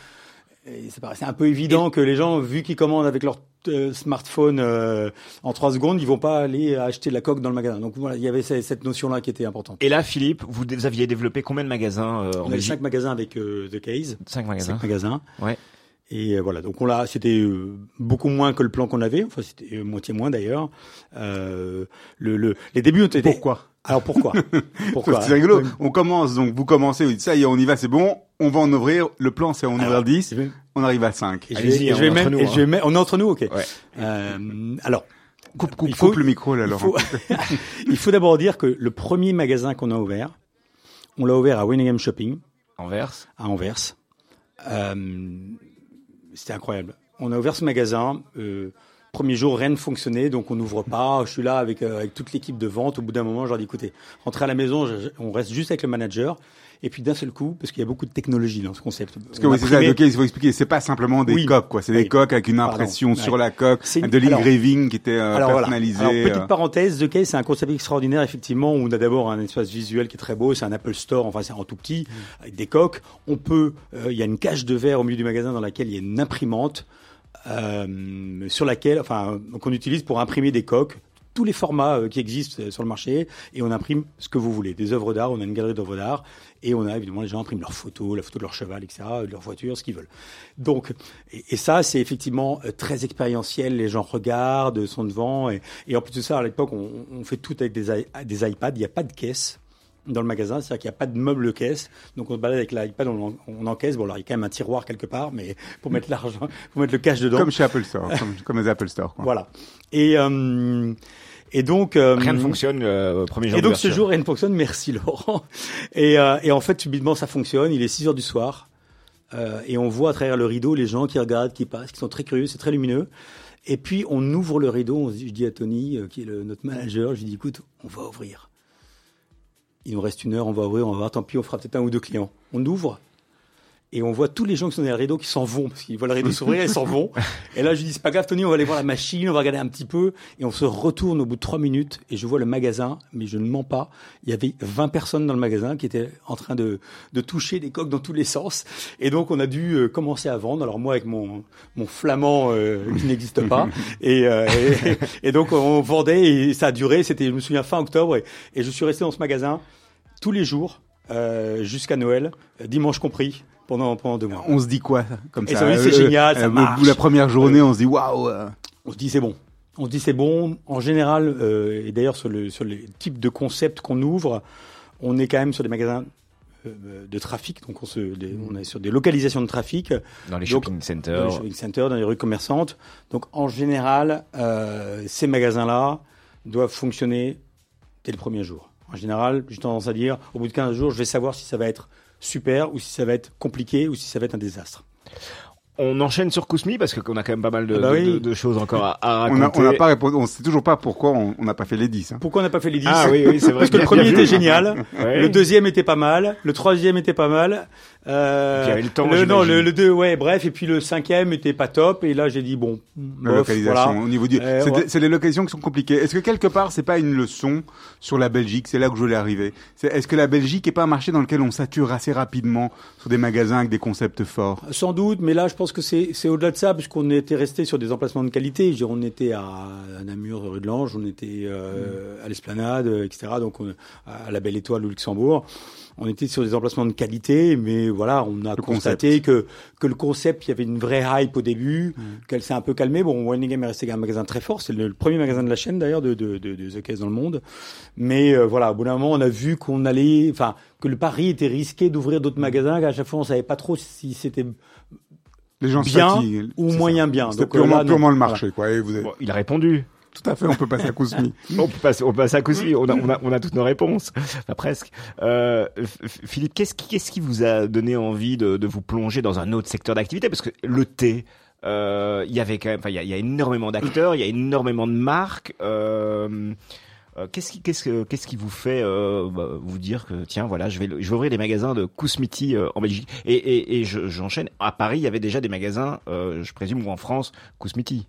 [SPEAKER 3] Et ça paraissait un peu évident que les gens, vu qu'ils commandent avec leur euh, smartphone euh, en trois secondes, ils vont pas aller acheter la coque dans le magasin. Donc voilà, il y avait ce- cette notion-là qui était importante.
[SPEAKER 1] Et là, Philippe, vous vous aviez développé combien de magasins euh, en
[SPEAKER 3] On avait cinq magasins avec euh, The Case,
[SPEAKER 1] Cinq magasins.
[SPEAKER 3] cinq magasins.
[SPEAKER 1] Ouais.
[SPEAKER 3] Et euh, voilà, donc on l'a, c'était euh, beaucoup moins que le plan qu'on avait. Enfin, c'était euh, moitié moins d'ailleurs. Euh, le, le, les débuts ont été.
[SPEAKER 2] Pourquoi?
[SPEAKER 3] Alors pourquoi? Pourquoi?
[SPEAKER 2] C'est rigolo. On commence, donc vous commencez, vous dites ça y est, on y va, c'est bon, on va en ouvrir. Le plan, c'est en ouvrir
[SPEAKER 3] Alors,
[SPEAKER 2] 10,
[SPEAKER 3] je vais-
[SPEAKER 2] on arrive à 5.
[SPEAKER 3] et je
[SPEAKER 1] Allez-y,
[SPEAKER 3] vais, et je vais
[SPEAKER 1] on est
[SPEAKER 3] même,
[SPEAKER 1] entre nous,
[SPEAKER 3] et je vais
[SPEAKER 1] hein.
[SPEAKER 3] on est entre nous, ok.
[SPEAKER 1] Ouais.
[SPEAKER 3] Euh, alors,
[SPEAKER 2] Coupe, coupe,
[SPEAKER 3] Il faut-
[SPEAKER 2] coupe le micro, là,
[SPEAKER 3] il
[SPEAKER 2] Laurent.
[SPEAKER 3] faut, il faut d'abord dire que le premier magasin qu'on a ouvert, on l'a ouvert à Winningham Shopping,
[SPEAKER 1] Anvers.
[SPEAKER 3] à Anvers. Euh, C'était incroyable. On a ouvert ce magasin. Euh, premier jour, rien ne fonctionnait, donc on n'ouvre pas. Je suis là avec, euh, avec toute l'équipe de vente. Au bout d'un moment, je leur dis écoutez, rentrez à la maison, on reste juste avec le manager. Et puis d'un seul coup, parce qu'il y a beaucoup de technologie dans ce concept.
[SPEAKER 2] Parce que oui, c'est ça, ok, il faut expliquer, c'est pas simplement des
[SPEAKER 3] Oui.
[SPEAKER 2] coques, quoi. C'est des coques avec une
[SPEAKER 3] Pardon.
[SPEAKER 2] impression
[SPEAKER 3] Ouais.
[SPEAKER 2] sur la coque,
[SPEAKER 3] une-
[SPEAKER 2] de l'engraving qui était euh,
[SPEAKER 3] Alors voilà.
[SPEAKER 2] personnalisé.
[SPEAKER 3] Alors
[SPEAKER 2] euh.
[SPEAKER 3] petite parenthèse, The Case c'est un concept extraordinaire effectivement où on a d'abord un espace visuel qui est très beau, c'est un Apple Store, enfin c'est en tout petit avec des coques. On peut, euh, il y a une cage de verre au milieu du magasin dans laquelle il y a une imprimante euh, sur laquelle, enfin qu'on utilise pour imprimer des coques. Tous les formats euh, qui existent euh, sur le marché et on imprime ce que vous voulez. Des œuvres d'art, on a une galerie d'œuvres d'art et on a évidemment les gens impriment leurs photos, la photo de leur cheval, etc., de leur voiture, ce qu'ils veulent. Donc, et, et ça, c'est effectivement euh, très expérientiel. Les gens regardent, sont devant. Et, et en plus de ça, à l'époque, on, on fait tout avec des, iPads. Il n'y a pas de caisse dans le magasin, c'est-à-dire qu'il n'y a pas de meuble caisse. Donc on se balade avec l'iPad, on encaisse. Bon, alors il y a quand même un tiroir quelque part, mais pour mettre l'argent, pour mettre le cash dedans.
[SPEAKER 2] Comme chez Apple Store, comme, comme les Apple Store, quoi.
[SPEAKER 3] Voilà. Et euh, et donc euh,
[SPEAKER 1] Rien ne fonctionne euh, premier jour
[SPEAKER 3] et donc ce jour, rien ne fonctionne. Merci Laurent. Et, euh, et en fait, subitement, ça fonctionne. Il est 6 heures du soir. Euh, et on voit à travers le rideau les gens qui regardent, qui passent, qui sont très curieux. C'est très lumineux. Et puis, on ouvre le rideau. On je dis à Tony, euh, qui est le, notre manager, je lui dis, écoute, on va ouvrir. Il nous reste une heure, on va ouvrir, on va voir, tant pis, on fera peut-être un ou deux clients. On ouvre. Et on voit tous les gens qui sont derrière le rideau qui s'en vont, parce qu'ils voient le rideau s'ouvrir, ils s'en vont. Et là, je lui dis, c'est pas grave, Tony, on va aller voir la machine, on va regarder un petit peu. Et on se retourne au bout de trois minutes, et je vois le magasin, mais je ne mens pas. Il y avait 20 personnes dans le magasin qui étaient en train de, de toucher des coques dans tous les sens. Et donc, on a dû euh, commencer à vendre. Alors moi, avec mon, mon flamand euh, qui n'existe pas. Et, euh, et, et donc, on vendait, et ça a duré, c'était, je me souviens, fin octobre. Et, et je suis resté dans ce magasin tous les jours, euh, jusqu'à Noël, euh, dimanche compris, pendant, pendant deux mois.
[SPEAKER 2] On se dit quoi, comme
[SPEAKER 3] Et
[SPEAKER 2] ça
[SPEAKER 3] ça, oui, c'est
[SPEAKER 2] euh,
[SPEAKER 3] génial, ça
[SPEAKER 2] euh,
[SPEAKER 3] marche.
[SPEAKER 2] Au bout de la première journée, on se dit waouh. euh,
[SPEAKER 3] On se dit c'est bon. On se dit c'est bon. En général, euh, et d'ailleurs sur le sur les types de concepts qu'on ouvre, on est quand même sur des magasins euh, de trafic. Donc on se, des- on est sur des localisations de trafic,
[SPEAKER 1] Dans les
[SPEAKER 3] Donc,
[SPEAKER 1] shopping
[SPEAKER 3] dans
[SPEAKER 1] centers.
[SPEAKER 3] les shopping centers, dans les rues commerçantes. Donc en général, euh, ces magasins-là doivent fonctionner dès le premier jour. En général, j'ai tendance à dire, au bout de 15 jours, je vais savoir si ça va être super ou si ça va être compliqué ou si ça va être un désastre.
[SPEAKER 1] On enchaîne sur Kousmi parce qu'on a quand même pas mal de,
[SPEAKER 3] Ah bah
[SPEAKER 1] de-
[SPEAKER 3] oui.
[SPEAKER 1] de- de choses encore à, à
[SPEAKER 2] On
[SPEAKER 1] raconter.
[SPEAKER 2] n'a on n'a pas répondu, on sait toujours pas pourquoi on n'a pas fait les 10. Hein.
[SPEAKER 3] Pourquoi on n'a pas fait les 10
[SPEAKER 1] Ah oui, oui, c'est vrai.
[SPEAKER 3] Parce que le premier
[SPEAKER 1] bien
[SPEAKER 3] était
[SPEAKER 1] vu.
[SPEAKER 3] génial,
[SPEAKER 1] Ouais.
[SPEAKER 3] le deuxième était pas mal, le troisième était pas mal. Euh,
[SPEAKER 1] il y avait le temps,
[SPEAKER 3] non,
[SPEAKER 1] j'imagine.
[SPEAKER 3] le, le deux, ouais, bref, et puis le cinquième était pas top. Et là, j'ai dit bon,
[SPEAKER 2] La
[SPEAKER 3] bof,
[SPEAKER 2] localisation,
[SPEAKER 3] voilà.
[SPEAKER 2] au niveau du,
[SPEAKER 3] Euh,
[SPEAKER 2] c'est
[SPEAKER 3] ouais.
[SPEAKER 2] les localisations qui sont compliquées. Est-ce que quelque part c'est pas une leçon sur la Belgique? C'est là que je voulais arriver. Est-ce que la Belgique est pas un marché dans lequel on sature assez rapidement sur des magasins avec des concepts forts?
[SPEAKER 3] Sans doute, mais là, je pense que c'est au-delà de ça, puisqu'on était resté sur des emplacements de qualité. Dire, on était à, à Namur, rue de l'Ange, on était euh, à l'Esplanade, etc. Donc, on- à la Belle Étoile au Luxembourg. On était sur des emplacements de qualité, mais voilà, on a
[SPEAKER 2] Le
[SPEAKER 3] constaté que que le concept, il y avait une vraie hype au début, qu'elle s'est un peu calmée. Bon, Wenningham est resté un magasin très fort. C'est le, le premier magasin de la chaîne d'ailleurs de, de, de, de The Case dans le monde. Mais euh, voilà, au bout d'un moment, on a vu qu'on allait, enfin, que le pari était risqué d'ouvrir d'autres magasins. Qu'à chaque fois, on savait pas trop si c'était
[SPEAKER 2] Les gens
[SPEAKER 3] bien
[SPEAKER 2] fatiguent.
[SPEAKER 3] ou moyen
[SPEAKER 2] ça.
[SPEAKER 3] bien. Donc, euh,
[SPEAKER 2] purement,
[SPEAKER 3] là,
[SPEAKER 2] purement le
[SPEAKER 3] Voilà.
[SPEAKER 2] marché, quoi. Et vous avez-
[SPEAKER 1] Bon, il a répondu.
[SPEAKER 2] Tout à fait, on peut passer à Kousmi.
[SPEAKER 1] on peut passer, on passe à Kousmi. On a, on a, on a toutes nos réponses. Enfin, presque. Euh, Philippe, qu'est-ce qui, qu'est-ce qui vous a donné envie de, de vous plonger dans un autre secteur d'activité? Parce que le thé, euh, il y avait quand même, enfin, il y y a énormément d'acteurs, il y a énormément de marques. Euh, qu'est-ce qui, qu'est-ce que, qu'est-ce qui vous fait euh, bah, vous dire que tiens, voilà, je vais, je vais ouvrir des magasins de Kousmiti euh, en Belgique et, et, et je- j'enchaîne. À Paris, il y avait déjà des magasins, euh, je présume, ou en France, Kousmiti.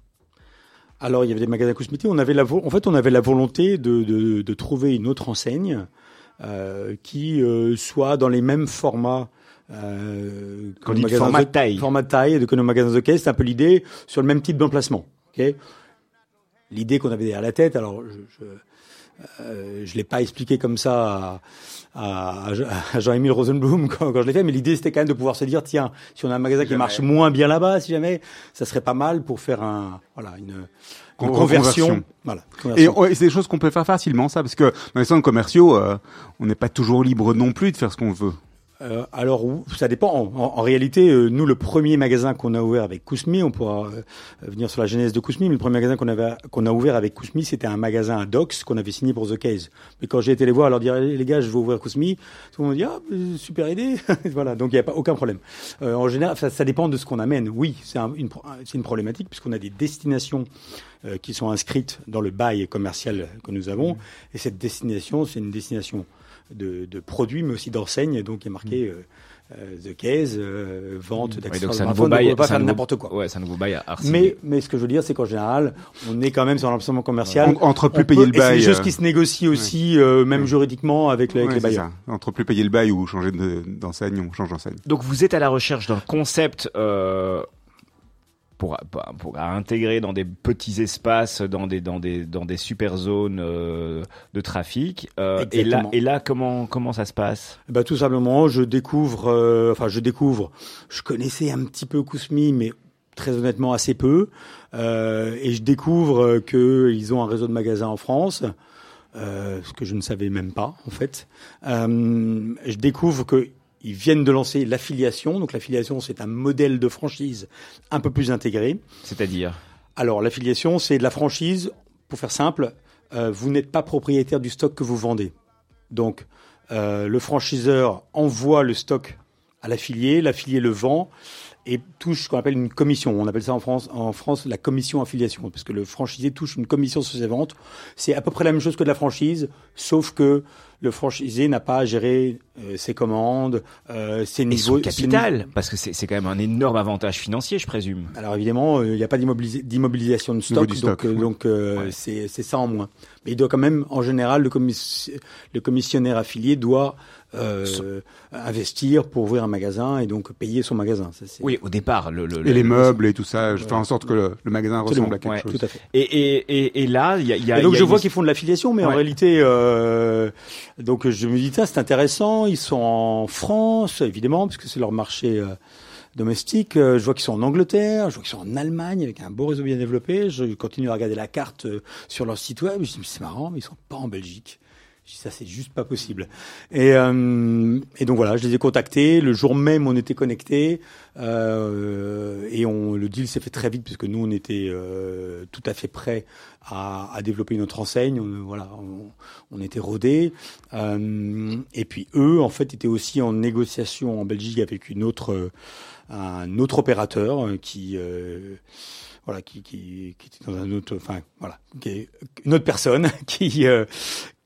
[SPEAKER 3] Alors, il y avait des magasins Kousmiti. On avait la, vo- en fait, on avait la volonté de, de, de trouver une autre enseigne euh, qui euh, soit dans les mêmes formats. Euh, que
[SPEAKER 1] Quand dit format
[SPEAKER 3] de-
[SPEAKER 1] taille.
[SPEAKER 3] Format de taille de que nos magasins de caisse. C'est un peu l'idée sur le même type d'emplacement. ok? L'idée qu'on avait derrière la tête. Alors, je, je, euh, je l'ai pas expliqué comme ça à, à, à Jean-Émile Rosenblum quand, quand je l'ai fait, mais l'idée c'était quand même de pouvoir se dire tiens, si on a un magasin qui marche moins bien là-bas, si jamais, ça serait pas mal pour faire un voilà une, une
[SPEAKER 2] Con-
[SPEAKER 3] conversion. Voilà.
[SPEAKER 2] Et
[SPEAKER 3] conversion.
[SPEAKER 2] et c'est des choses qu'on peut faire facilement, ça, parce que dans les centres commerciaux, euh, on n'est pas toujours libre non plus de faire ce qu'on veut.
[SPEAKER 3] Euh, alors, ça dépend. En, en- en réalité, euh, nous, le premier magasin qu'on a ouvert avec Kousmi, on pourra euh, venir sur la genèse de Kousmi, mais le premier magasin qu'on avait qu'on a ouvert avec Kousmi, c'était un magasin à Docs qu'on avait signé pour The Case. Mais quand j'ai été les voir, leur dire Eh, les gars, je veux ouvrir Kousmi, tout le monde dit ah euh, super idée, voilà. Donc il n'y a pas aucun problème. Euh, en général, ça, ça dépend de ce qu'on amène. Oui, c'est un- une c'est une problématique puisqu'on a des destinations euh, qui sont inscrites dans le bail commercial que nous avons, et cette destination, c'est une destination de, de produits, mais aussi d'enseignes. Donc, il est marqué euh, euh, The Case, euh, vente
[SPEAKER 1] Oui,
[SPEAKER 3] d'accessoires
[SPEAKER 1] donc
[SPEAKER 3] de
[SPEAKER 1] c'est un
[SPEAKER 3] smartphone,
[SPEAKER 1] nouveau
[SPEAKER 3] donc on
[SPEAKER 1] bail,
[SPEAKER 3] peut pas
[SPEAKER 1] un
[SPEAKER 3] faire n'importe quoi.
[SPEAKER 1] Ouais, c'est un nouveau bail à.
[SPEAKER 3] Mais, mais ce que je veux dire, c'est qu'en général, on est quand même sur l'emplacement commercial.
[SPEAKER 2] En- entre plus
[SPEAKER 3] On peut-
[SPEAKER 2] payer le
[SPEAKER 3] et c'est
[SPEAKER 2] bail,
[SPEAKER 3] des choses
[SPEAKER 2] euh,
[SPEAKER 3] qui se négocient aussi, euh, même
[SPEAKER 2] Ouais.
[SPEAKER 3] juridiquement, avec, le- avec
[SPEAKER 2] Ouais,
[SPEAKER 3] les
[SPEAKER 2] c'est
[SPEAKER 3] bailleurs.
[SPEAKER 2] ça. Entre plus payer le bail ou changer de- d'enseigne, on change d'enseigne.
[SPEAKER 1] Donc vous êtes à la recherche d'un concept pour, intégrer dans des petits espaces, dans des dans des dans des super zones euh, de trafic. Euh, et là et là comment comment ça se passe?
[SPEAKER 3] Ben, tout simplement, je découvre, euh, enfin, je découvre, je connaissais un petit peu Kousmi, mais très honnêtement assez peu, et je découvre qu'ils ont un réseau de magasins en France, ce que je ne savais même pas en fait. Je découvre que ils viennent de lancer l'affiliation, donc l'affiliation c'est un modèle de franchise un peu plus intégré.
[SPEAKER 1] C'est-à-dire?
[SPEAKER 3] Alors, l'affiliation, c'est de la franchise. Pour faire simple, euh, vous n'êtes pas propriétaire du stock que vous vendez. Donc, euh, le franchiseur envoie le stock à l'affilié, l'affilié le vend et touche ce qu'on appelle une commission. On appelle ça en France, en France la commission affiliation, parce que le franchisé touche une commission sur ses ventes. C'est à peu près la même chose que de la franchise, sauf que le franchisé n'a pas à gérer euh, ses commandes, euh, ses
[SPEAKER 1] et
[SPEAKER 3] niveaux.
[SPEAKER 1] son
[SPEAKER 3] ses
[SPEAKER 1] capital parce que c'est c'est quand même un énorme avantage financier, je présume.
[SPEAKER 3] alors évidemment, euh, il n'y a pas d'immobilisa- d'immobilisation de stock,
[SPEAKER 2] stock,
[SPEAKER 3] donc, euh,
[SPEAKER 2] ouais.
[SPEAKER 3] donc euh,
[SPEAKER 1] Ouais.
[SPEAKER 3] c'est c'est ça en moins. Mais il doit quand même, en général, le, commis- le commissionnaire affilié doit euh, investir pour ouvrir un magasin et donc payer son magasin. Ça, c'est-
[SPEAKER 1] Oui, au départ le, le-
[SPEAKER 2] Et les
[SPEAKER 1] le-
[SPEAKER 2] meubles et tout ça, je fais en sorte que le, le magasin
[SPEAKER 3] Absolument,
[SPEAKER 2] ressemble à quelque
[SPEAKER 1] ouais,
[SPEAKER 2] chose.
[SPEAKER 3] tout à fait.
[SPEAKER 1] Et, et, et, et là, il y a, il y a,
[SPEAKER 3] Et donc
[SPEAKER 1] il y a
[SPEAKER 3] je
[SPEAKER 1] une-
[SPEAKER 3] vois qu'ils font de l'affiliation, mais en réalité, euh, donc je me dis c'est intéressant. Ils sont en France, évidemment, parce que c'est leur marché euh, domestique. Euh, je vois qu'ils sont en Angleterre, je vois qu'ils sont en Allemagne avec un beau réseau bien développé. Je continue à regarder la carte euh, sur leur site web. Je dis mais c'est marrant, mais ils sont pas en Belgique. Ça, c'est juste pas possible. Et, euh, et donc voilà, je les ai contactés. Le jour même, on était connectés euh, et on, le deal s'est fait très vite puisque nous, on était euh, tout à fait prêts à, à développer notre enseigne. On, voilà, on, on était rodés. Euh, et puis eux, en fait, étaient aussi en négociation en Belgique avec une autre, un autre opérateur euh, qui euh, voilà, qui, qui, qui était dans un autre, enfin, voilà, qui est une autre personne qui, euh,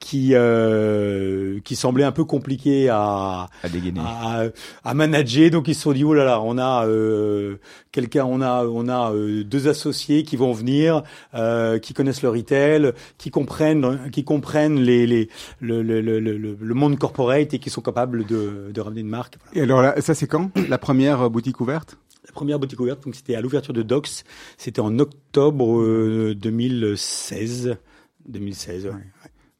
[SPEAKER 3] qui, euh, qui semblait un peu compliqué à,
[SPEAKER 1] à dégainer.
[SPEAKER 3] à, à manager. Donc ils se sont dit, oh là là, on a euh, quelqu'un, on a, on a euh, deux associés qui vont venir, euh, qui connaissent le retail, qui comprennent, qui comprennent les, les, le, le, le, le, le monde corporate et qui sont capables de, de ramener une marque. Voilà.
[SPEAKER 2] Et alors là, ça c'est quand La première euh, boutique ouverte?
[SPEAKER 3] La première boutique ouverte, donc c'était à l'ouverture de Docs, c'était en octobre euh, 2016. 2016, ouais.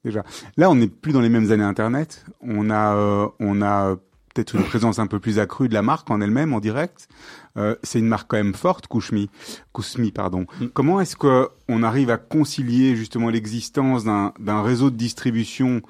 [SPEAKER 2] Déjà. Là, on n'est plus dans les mêmes années Internet. On a, euh, on a euh, peut-être une présence un peu plus accrue de la marque en elle-même, en direct. Euh, c'est une marque quand même forte, Kushmi, Kusmi, pardon.
[SPEAKER 3] Mm.
[SPEAKER 2] Comment est-ce que on arrive à concilier justement l'existence d'un d'un réseau de distribution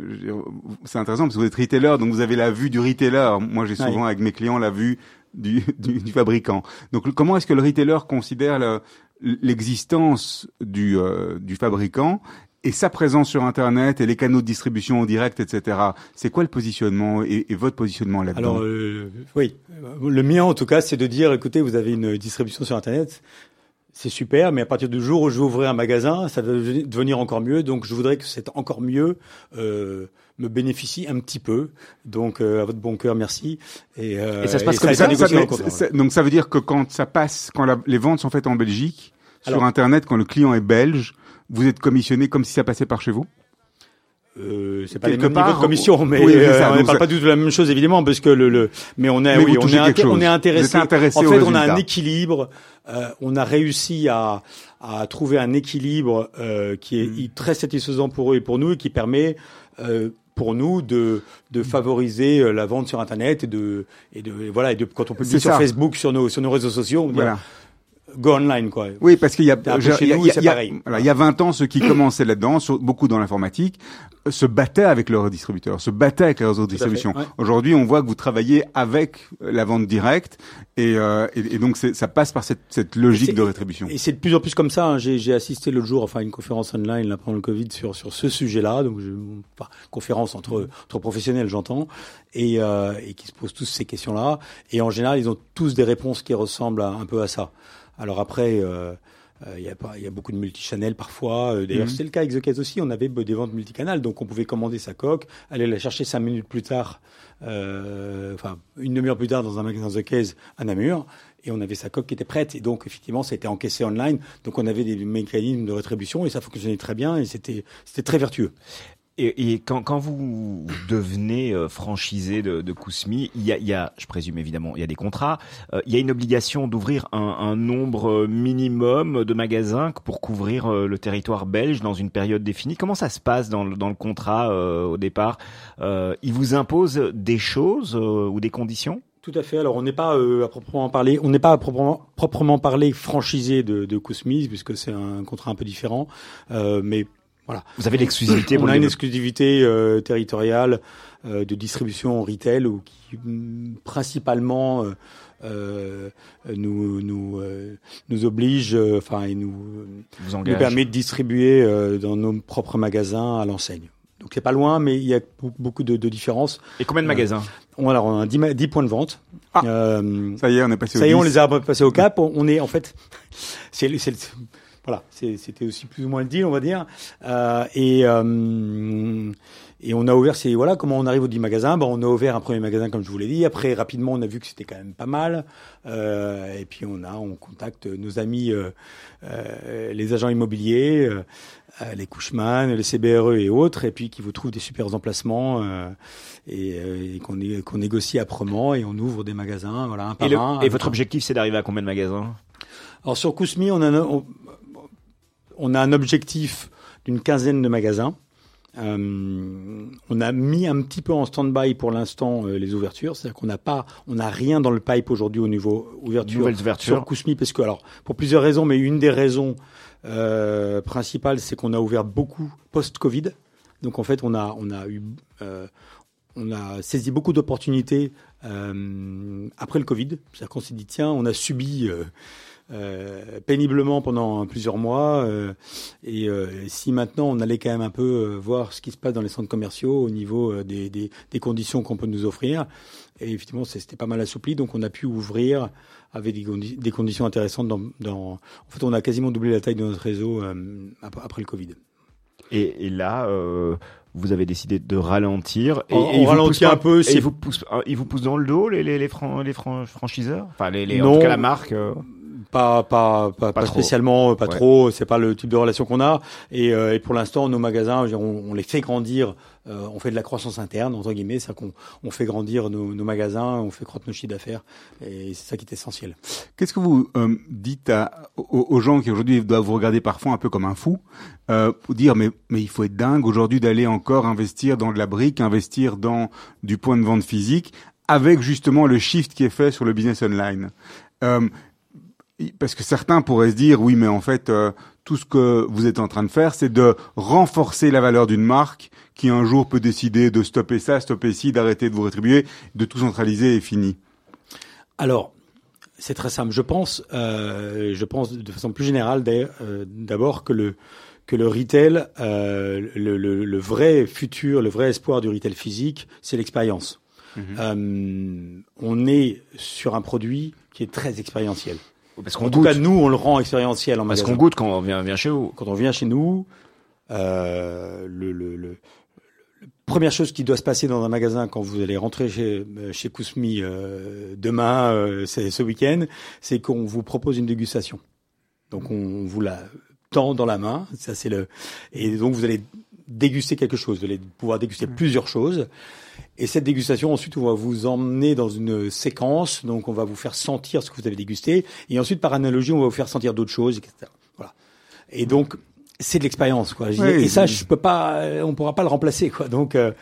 [SPEAKER 2] euh, c'est intéressant parce que vous êtes retailer, donc vous avez la vue du retailer. Moi, j'ai souvent avec mes clients la vue du, du, du fabricant. Donc, comment est-ce que le retailer considère le, l'existence du, euh, du fabricant et sa présence sur Internet et les canaux de distribution en direct, etc. C'est quoi le positionnement et, et votre positionnement là-dedans?
[SPEAKER 3] Alors, euh, oui, le mien en tout cas, c'est de dire, écoutez, vous avez une distribution sur Internet, c'est super, mais à partir du jour où je vais ouvrir un magasin, ça va devenir encore mieux. Donc, je voudrais que c'est encore mieux euh, me bénéficie un petit peu. Donc, euh, à votre bon cœur, merci.
[SPEAKER 1] Et, euh, et ça se passe comme ça.
[SPEAKER 2] ça, donc, ça veut dire que quand ça passe, quand la, les ventes sont faites en Belgique, sur Internet, quand le client est belge, vous êtes commissionné comme si ça passait par chez vous
[SPEAKER 3] euh, c'est pas les mêmes niveaux de commission, mais euh, on ne parle pas du tout de la même chose évidemment, parce que le, le mais on est, oui, on est, on est intéressé.
[SPEAKER 2] intéressé.
[SPEAKER 3] En fait, on a un équilibre. Euh, on a réussi à, à trouver un équilibre euh, qui est mm. très satisfaisant pour eux et pour nous, et qui permet euh, pour nous de, de favoriser euh, la vente sur Internet et de, et de voilà et de quand on publie sur Facebook, sur nos sur nos réseaux sociaux, on voilà go online quoi.
[SPEAKER 2] Oui, parce qu'il y a, il y, a, il y a 20 ans, ceux qui commençaient là-dedans, beaucoup dans l'informatique, se battaient avec leurs distributeurs, se battaient avec les réseaux de distribution. Aujourd'hui, on voit que vous travaillez avec la vente directe et, euh, et, et donc ça passe par cette, cette logique de rétribution.
[SPEAKER 3] Et c'est de plus en plus comme ça. Hein. J'ai assisté l'autre jour, enfin, une conférence online là, pendant le Covid sur sur ce sujet-là, donc je, conférence entre entre professionnels, j'entends, et, euh, et qui se posent tous ces questions-là. Et en général, ils ont tous des réponses qui ressemblent un peu à ça. Alors après, euh, euh, il y, a pas, y a beaucoup de multichannels parfois. Euh, d'ailleurs, mhm. c'est le cas avec The Case aussi. On avait des ventes multicanales, donc on pouvait commander sa coque, aller la chercher cinq minutes plus tard, euh, enfin une demi-heure plus tard dans un magasin The Case à Namur, et on avait sa coque qui était prête. Et donc effectivement, ça a été encaissé online. Donc on avait des mécanismes de rétribution et ça fonctionnait très bien et c'était c'était très vertueux.
[SPEAKER 1] Et, et quand, quand, vous devenez euh, franchisé de, de Kousmi, il y a, y a, je présume évidemment, il y a des contrats. Euh, il y a une obligation d'ouvrir un, un, nombre minimum de magasins pour couvrir euh, le territoire belge dans une période définie. Comment ça se passe dans le, dans le contrat au départ Il vous impose des choses ou des conditions?
[SPEAKER 3] Tout à fait. Alors, on n'est pas à proprement parler, on n'est pas à proprement, proprement parler franchisé de, de puisque c'est un contrat un peu différent. Euh, mais voilà.
[SPEAKER 1] Vous avez l'exclusivité.
[SPEAKER 3] On a une exclusivité euh, territoriale euh, de distribution en retail ou qui mm, principalement euh, euh, nous nous nous oblige, enfin et nous nous permet de distribuer dans nos propres magasins à l'enseigne. Donc c'est pas loin, mais il y a beaucoup de, de différences.
[SPEAKER 1] Et combien de magasins
[SPEAKER 3] on, Alors on a 10, 10 points de vente.
[SPEAKER 2] Ah, ça y est, on est passé.
[SPEAKER 3] Ça y est, on les a passés au cap. On est en fait, c'est voilà, c'était aussi plus ou moins le deal, on va dire. Euh, et, euh, et on a ouvert, c'est voilà comment on arrive au 10 magasins. Bon, on a ouvert un premier magasin comme je vous l'ai dit. Après, rapidement, on a vu que c'était quand même pas mal. Euh, et puis on a, on contacte nos amis, les agents immobiliers, euh, les Cushman, les CBRE et autres, et puis qui vous trouvent des super emplacements et, et qu'on qu'on négocie âprement et on ouvre des magasins, voilà un par
[SPEAKER 1] et
[SPEAKER 3] un.
[SPEAKER 1] Et votre objectif, c'est d'arriver à combien de magasins?
[SPEAKER 3] Alors sur Kousmi, on a, on, on a un objectif d'une quinzaine de magasins. Euh, on a mis un petit peu en stand-by pour l'instant euh, les ouvertures, c'est-à-dire qu'on n'a pas, on n'a rien dans le pipe aujourd'hui au niveau ouverture
[SPEAKER 1] ouvertures.
[SPEAKER 3] sur Kousmi, parce que alors pour plusieurs raisons, mais une des raisons euh, principales, c'est qu'on a ouvert beaucoup post-Covid. Donc en fait, on a, on a eu, euh, on a saisi beaucoup d'opportunités euh, après le Covid. C'est-à-dire qu'on s'est dit tiens, on a subi euh, péniblement pendant plusieurs mois. Euh, et euh, si maintenant on allait quand même un peu voir ce qui se passe dans les centres commerciaux au niveau des, des, des conditions qu'on peut nous offrir, et effectivement c'était pas mal assoupli, donc on a pu ouvrir avec des, des conditions intéressantes. Dans, dans, en fait, on a quasiment doublé la taille de notre réseau après le Covid.
[SPEAKER 1] Et, et là, vous avez décidé de ralentir.
[SPEAKER 3] Et, on, et on ralentit un peu.
[SPEAKER 1] Et il vous pousse, il vous pousse dans le dos les les les, fran, les franchiseurs, enfin les, les en tout cas la marque. Euh...
[SPEAKER 3] Pas, pas, pas, pas, spécialement, pas trop. C'est pas le type de relation qu'on a. Et, euh, et, pour l'instant, nos magasins, on, on, les fait grandir. Euh, on fait de la croissance interne entre guillemets, c'est qu'on on fait grandir nos, nos, magasins, on fait croître nos chiffres d'affaires, et c'est ça qui est essentiel.
[SPEAKER 2] Qu'est-ce que vous euh, dites à, aux, gens qui aujourd'hui doivent vous regarder parfois un peu comme un fou, euh, pour dire mais mais il faut être dingue aujourd'hui d'aller encore investir dans de la brique, investir dans du point de vente physique, avec justement le shift qui est fait sur le business online. Euh, parce que certains pourraient se dire oui mais en fait euh, tout ce que vous êtes en train de faire c'est de renforcer la valeur d'une marque qui un jour peut décider de stopper ça, stopper ci, d'arrêter de vous rétribuer, de tout centraliser et fini.
[SPEAKER 3] Alors C'est très simple. Je pense, euh, je pense de façon plus générale euh, d'abord que le que le retail, euh, le, le, le vrai futur, le vrai espoir du retail physique, c'est l'expérience. Euh, on est sur un produit qui est très expérientiel.
[SPEAKER 1] Parce
[SPEAKER 3] En
[SPEAKER 1] qu'on
[SPEAKER 3] tout
[SPEAKER 1] goûte.
[SPEAKER 3] cas, nous, on le rend expérientiel en
[SPEAKER 1] Parce
[SPEAKER 3] magasin.
[SPEAKER 1] qu'on goûte quand on vient, vient chez vous.
[SPEAKER 3] Quand on vient chez nous, euh, le, le, le- le- première chose qui doit se passer dans un magasin quand vous allez rentrer chez, euh, chez Kousmi euh, demain, euh, c'est ce week-end, c'est qu'on vous propose une dégustation. Donc on vous la tend dans la main, ça c'est le, et donc vous allez déguster quelque chose, vous allez pouvoir déguster plusieurs choses. Et cette dégustation, ensuite, on va vous emmener dans une séquence. Donc, on va vous faire sentir ce que vous avez dégusté. Et ensuite, par analogie, on va vous faire sentir d'autres choses, etc. Voilà. Et donc, c'est de l'expérience, quoi.
[SPEAKER 2] Oui,
[SPEAKER 3] et ça, je peux pas, on pourra pas le remplacer, quoi. Donc, euh,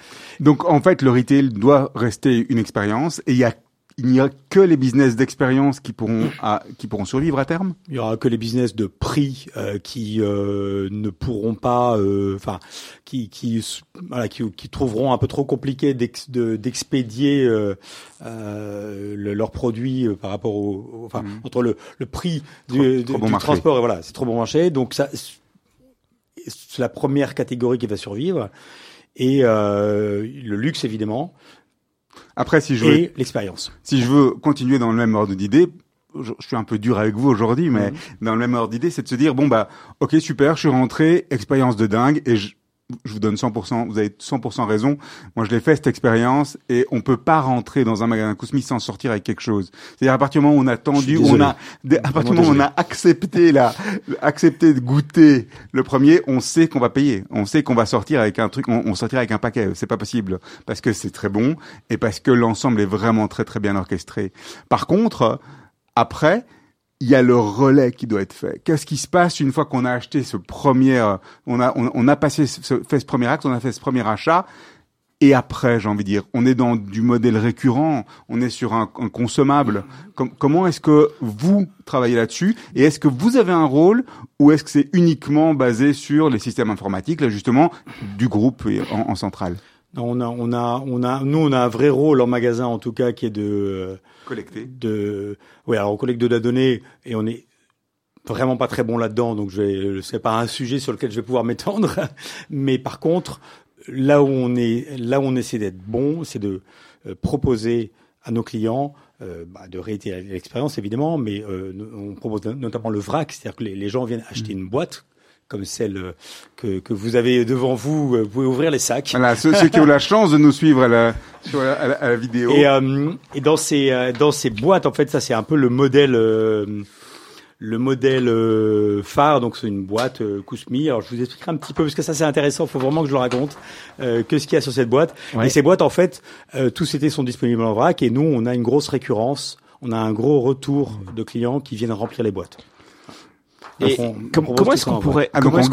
[SPEAKER 2] Donc en fait, le retail doit rester une expérience et il y a il n'y a que les business d'expérience qui pourront à, qui pourront survivre à terme?
[SPEAKER 3] il y aura que les business de prix euh, qui euh, ne pourront pas, euh, enfin, qui qui voilà, qui, qui trouveront un peu trop compliqué d'ex- de- d'expédier euh, euh, le- leurs produits par rapport au, enfin, entre le, le prix du,
[SPEAKER 2] Trop-
[SPEAKER 3] du-
[SPEAKER 2] trop bon
[SPEAKER 3] du
[SPEAKER 2] marché.
[SPEAKER 3] transport et voilà, c'est trop bon marché. Donc ça, c'est la première catégorie qui va survivre et euh, le luxe évidemment
[SPEAKER 2] Après, si je veux,
[SPEAKER 3] et l'expérience.
[SPEAKER 2] si je veux continuer dans le même ordre d'idée, je, je suis un peu dur avec vous aujourd'hui, mais
[SPEAKER 3] Mhm.
[SPEAKER 2] dans le même ordre d'idée, c'est de se dire bon bah ok super, je suis rentré, expérience de dingue et je, je vous donne 100%, vous avez 100% raison. Moi, je l'ai fait cette expérience et on peut pas rentrer dans un magasin Kousmi sans sortir avec quelque chose. C'est-à-dire à partir du moment où on a tendu, on a, à partir du moment où on a accepté la, accepté de goûter le premier, on sait qu'on va payer. On sait qu'on va sortir avec un truc, on, on sortira avec un paquet. C'est pas possible parce que c'est très bon et parce que l'ensemble est vraiment très très bien orchestré. Par contre, après, il y a le relais qui doit être fait. Qu'est-ce qui se passe une fois qu'on a acheté ce premier, euh, on a, on, on a passé, ce, fait ce premier acte, on a fait ce premier achat, et après, j'ai envie de dire, on est dans du modèle récurrent, on est sur un, un consommable. Com- comment est-ce que vous travaillez là-dessus Et est-ce que vous avez un rôle ou est-ce que c'est uniquement basé sur les systèmes informatiques, là justement, du groupe en, en centrale?
[SPEAKER 3] On a, on a, on a, nous, on a un vrai rôle en magasin, en tout cas, qui est de,
[SPEAKER 2] Collecté.
[SPEAKER 3] de, oui, alors on collecte de la donnée et on est vraiment pas très bon là-dedans, donc je vais, c'est pas un sujet sur lequel je vais pouvoir m'étendre. Mais par contre, là où on est, là où on essaie d'être bon, c'est de euh, proposer à nos clients euh, bah, de réitérer l'expérience évidemment, mais euh, on propose notamment le vrac, c'est-à-dire que les, les gens viennent acheter une boîte comme celle euh, que, que vous avez devant vous, euh, vous pouvez ouvrir les sacs.
[SPEAKER 2] Voilà, ceux, ceux qui ont la chance de nous suivre à la, sur la, à la, à la vidéo.
[SPEAKER 3] Et, euh, et dans ces euh, dans ces boîtes, en fait, ça c'est un peu le modèle euh, le modèle euh, phare. Donc c'est une boîte euh, Kousmi. Alors je vous expliquerai un petit peu parce que ça c'est intéressant. Il faut vraiment que je le raconte. Euh, que ce qu'il y a sur cette boîte.
[SPEAKER 1] Ouais.
[SPEAKER 3] Et ces boîtes, en fait, euh, tous ces thés sont disponibles en vrac. Et nous, on a une grosse récurrence. On a un gros retour de clients qui viennent remplir les boîtes.
[SPEAKER 1] Et
[SPEAKER 3] on
[SPEAKER 1] comment est-ce qu'on pourrait,
[SPEAKER 2] Ah,
[SPEAKER 1] comment
[SPEAKER 2] on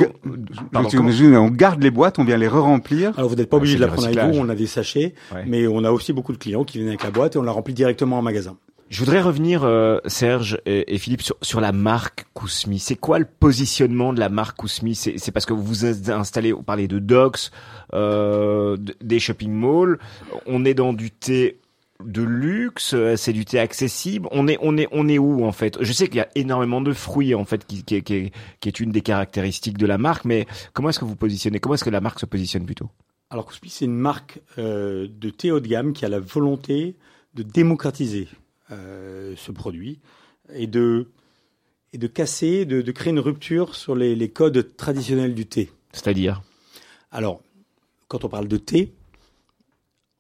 [SPEAKER 1] Pardon, comment-
[SPEAKER 2] garde les boîtes, on vient les re-remplir.
[SPEAKER 3] Alors vous n'êtes pas obligé
[SPEAKER 1] c'est
[SPEAKER 3] de la prendre avec vous. On a des sachets,
[SPEAKER 1] Ouais.
[SPEAKER 3] mais on a aussi beaucoup de clients qui viennent avec la boîte et on la remplit directement en magasin.
[SPEAKER 1] Je voudrais revenir, euh, Serge et, et Philippe, sur, sur la marque Kousmi. C'est quoi le positionnement de la marque Kousmi? C'est c'est parce que vous vous êtes installé, vous parlez de docks, euh, des shopping malls. On est dans du thé de luxe, euh, c'est du thé accessible. On est, on est, on est où en fait? Je sais qu'il y a énormément de fruits en fait, qui, qui, qui, est, qui est une des caractéristiques de la marque. Mais comment est-ce que vous positionnez Comment est-ce que la marque se positionne plutôt?
[SPEAKER 3] Alors Kouspi, c'est une marque euh, de thé haut de gamme qui a la volonté de démocratiser euh, ce produit et de, et de casser, de, de créer une rupture sur les, les codes traditionnels du thé.
[SPEAKER 1] C'est-à-dire?
[SPEAKER 3] Alors, quand on parle de thé,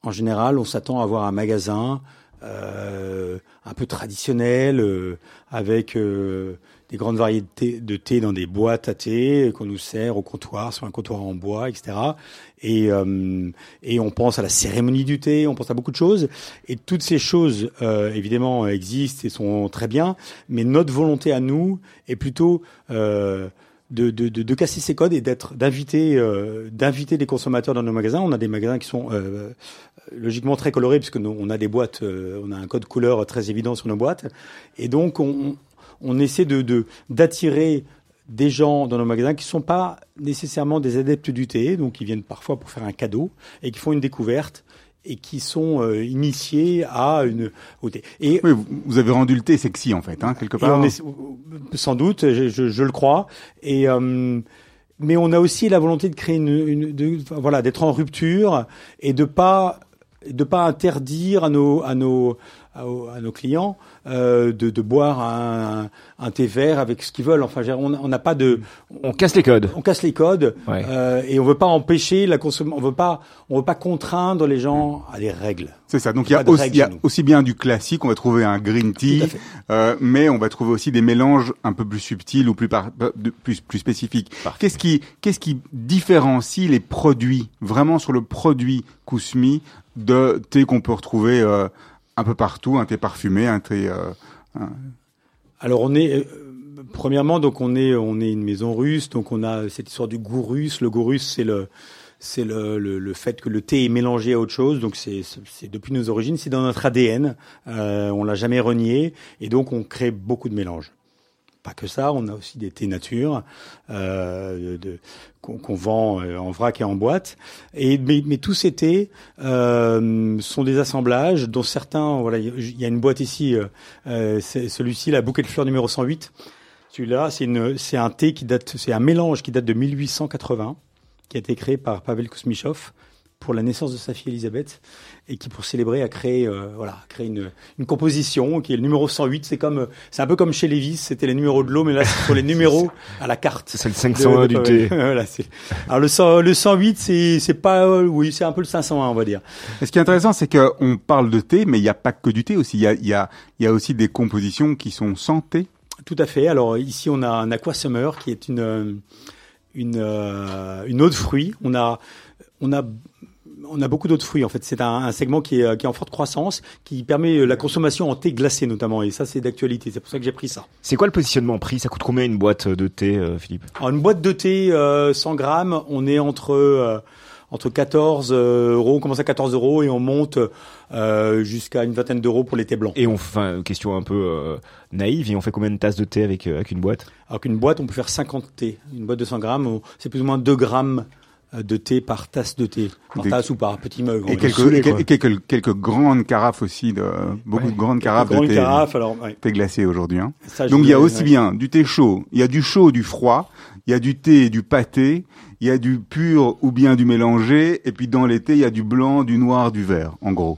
[SPEAKER 3] en général, on s'attend à avoir un magasin euh, un peu traditionnel, euh, avec euh, des grandes variétés de thé dans des boîtes à thé qu'on nous sert au comptoir, sur un comptoir en bois, etc. Et, euh, et on pense à la cérémonie du thé, on pense à beaucoup de choses. Et toutes ces choses, euh, évidemment, existent et sont très bien. Mais notre volonté à nous est plutôt euh, de, de, de, casser ces codes et d'être d'inviter euh, d'inviter les consommateurs dans nos magasins. On a des magasins qui sont euh, logiquement très colorés puisque nous, on a des boîtes, euh, on a un code couleur très évident sur nos boîtes, et donc on, on essaie de de- d'attirer des gens dans nos magasins qui sont pas nécessairement des adeptes du thé, donc qui viennent parfois pour faire un cadeau et qui font une découverte et qui sont euh, initiés à une au thé. Et,
[SPEAKER 2] Oui, vous, avez rendu le thé sexy en fait, hein, quelque part.
[SPEAKER 3] est, sans doute, je, je, je le crois. Et euh, mais on a aussi la volonté de créer une, une de, enfin, voilà, d'être en rupture et de pas de pas interdire à nos à nos à, à nos clients euh, de, de boire un, un thé vert avec ce qu'ils veulent. Enfin, on on n'a pas de
[SPEAKER 1] On casse les codes.
[SPEAKER 3] on casse les codes
[SPEAKER 1] Ouais.
[SPEAKER 3] euh, et on veut pas empêcher la consommation. On veut pas on veut pas contraindre les gens à des règles.
[SPEAKER 2] C'est ça. Donc il y a, aussi,
[SPEAKER 3] règles
[SPEAKER 2] il y a
[SPEAKER 3] chez nous.
[SPEAKER 2] aussi bien du classique, on va trouver un green tea, euh, mais on va trouver aussi des mélanges un peu plus subtils ou plus par- plus plus spécifiques. Qu'est-ce qui qu'est-ce qui différencie les produits vraiment sur le produit Kousmi de thé qu'on peut retrouver euh, un peu partout, un thé parfumé, un thé euh,
[SPEAKER 3] Alors on est euh, premièrement donc on est on est une maison russe donc on a cette histoire du goût russe. Le goût russe c'est le c'est le, le, fait que le thé est mélangé à autre chose. Donc c'est depuis nos origines, c'est dans notre ADN. Euh, on l'a jamais renié et donc on crée beaucoup de mélanges. Pas que ça, on a aussi des thés nature euh, de- de- qu'on vend euh, en vrac et en boîte. Et mais, tous ces thés euh, sont des assemblages dont certains, voilà, il y a une boîte ici, euh, celui-ci, la bouquet de fleurs numéro 108. Celui-là, c'est un thé qui date, c'est un mélange qui date de 1880, qui a été créé par Pavel Kusmichov pour la naissance de sa fille Elisabeth et qui pour célébrer a créé euh, voilà a créé une, une composition qui est le numéro 108 c'est comme euh, c'est un peu comme chez Lévis c'était les numéros de l'eau mais là ce sont les numéros à la carte
[SPEAKER 1] C'est le 501
[SPEAKER 3] de-
[SPEAKER 1] du
[SPEAKER 3] de-
[SPEAKER 1] thé.
[SPEAKER 3] voilà, c'est- alors le 100 le 108 c'est c'est pas euh, oui c'est un peu le 501 on va dire
[SPEAKER 2] Et ce qui est intéressant, c'est qu'on parle de thé, mais il n'y a pas que du thé aussi. Il y a, il y, a, il y a aussi des compositions qui sont sans thé.
[SPEAKER 3] Tout à fait. Alors ici, on a un Aqua Summer qui est une une une eau de fruits. On a on a on a beaucoup d'autres fruits en fait. C'est un, un segment qui est, qui est en forte croissance, qui permet la consommation en thé glacé notamment. Et ça, c'est d'actualité. C'est pour ça que j'ai pris ça.
[SPEAKER 1] C'est quoi le positionnement prix? Ça coûte combien une boîte de thé, euh, Philippe?
[SPEAKER 3] Alors, une boîte de thé euh, 100 grammes, on est entre euh, entre 14 euros, on commence à 14 euros et on monte euh, jusqu'à une vingtaine d'euros pour les thés blancs.
[SPEAKER 1] Et on, enfin, question un peu euh, naïve, et on fait combien de tasses de thé avec, euh, avec une boîte?
[SPEAKER 3] Alors qu'une boîte, on peut faire 50 thés. Une boîte de 100 grammes, c'est plus ou moins 2 grammes euh, de thé par tasse de thé. Par
[SPEAKER 2] Des-
[SPEAKER 3] tasse ou par petit mug.
[SPEAKER 2] Et quelques, et quelques, quelques, grandes carafes aussi, de, beaucoup
[SPEAKER 1] Ouais.
[SPEAKER 2] de grandes carafes de thé,
[SPEAKER 3] carafe, alors, ouais.
[SPEAKER 2] thé glacé aujourd'hui. Hein.
[SPEAKER 3] Ça,
[SPEAKER 2] Donc il y a aussi
[SPEAKER 3] ouais.
[SPEAKER 2] bien du thé chaud, il y a du chaud, du froid, il y a du thé et du pâté, il y a du pur ou bien du mélangé, et puis dans thés, il y a du blanc, du noir, du vert, en gros.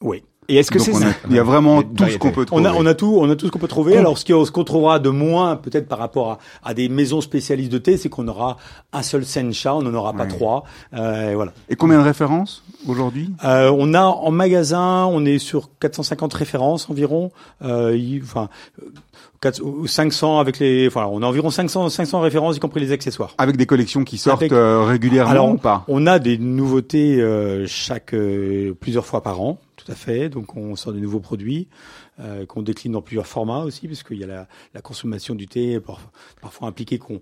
[SPEAKER 3] Oui.
[SPEAKER 1] Et est-ce que c'est
[SPEAKER 2] on
[SPEAKER 1] ça
[SPEAKER 2] il y a vraiment
[SPEAKER 1] Il y a une
[SPEAKER 2] tout ce qu'on peut
[SPEAKER 3] On
[SPEAKER 2] trouver.
[SPEAKER 3] a, on a tout, on a tout ce qu'on peut trouver. Alors, ce qu'on trouvera de moins, peut-être par rapport à, à des maisons spécialistes de thé, c'est qu'on aura un seul sencha, on n'en aura pas
[SPEAKER 2] Ouais.
[SPEAKER 3] trois. Euh, et voilà.
[SPEAKER 2] Et combien de références aujourd'hui?
[SPEAKER 3] Euh, on a en magasin, on est sur 450 références environ. Euh, il- enfin, euh, 4 ou 500 avec les. Enfin, on a environ 500, 500 références, y compris les accessoires.
[SPEAKER 2] Avec des collections qui sortent
[SPEAKER 3] Avec-
[SPEAKER 2] euh, régulièrement
[SPEAKER 3] Alors,
[SPEAKER 2] ou pas?
[SPEAKER 3] On a des nouveautés euh, chaque euh, plusieurs fois par an, tout à fait. Donc on sort des nouveaux produits euh, qu'on décline dans plusieurs formats aussi, parce y a la, consommation du thé par- parfois impliquée qu'on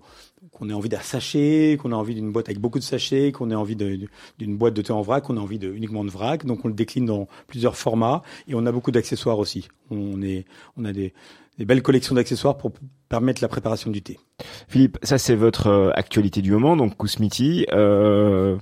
[SPEAKER 3] qu'on ait envie d'un sachet, qu'on a envie d'une boîte avec beaucoup de sachets, qu'on ait envie d'une boîte de thé en vrac, qu'on a envie de, uniquement de vrac. Donc on le décline dans plusieurs formats et on a beaucoup d'accessoires aussi. On est on a des, des belles collections d'accessoires pour permettre la préparation du thé.
[SPEAKER 1] Philippe, ça c'est votre euh, actualité du moment, donc Kousmiti. Euh,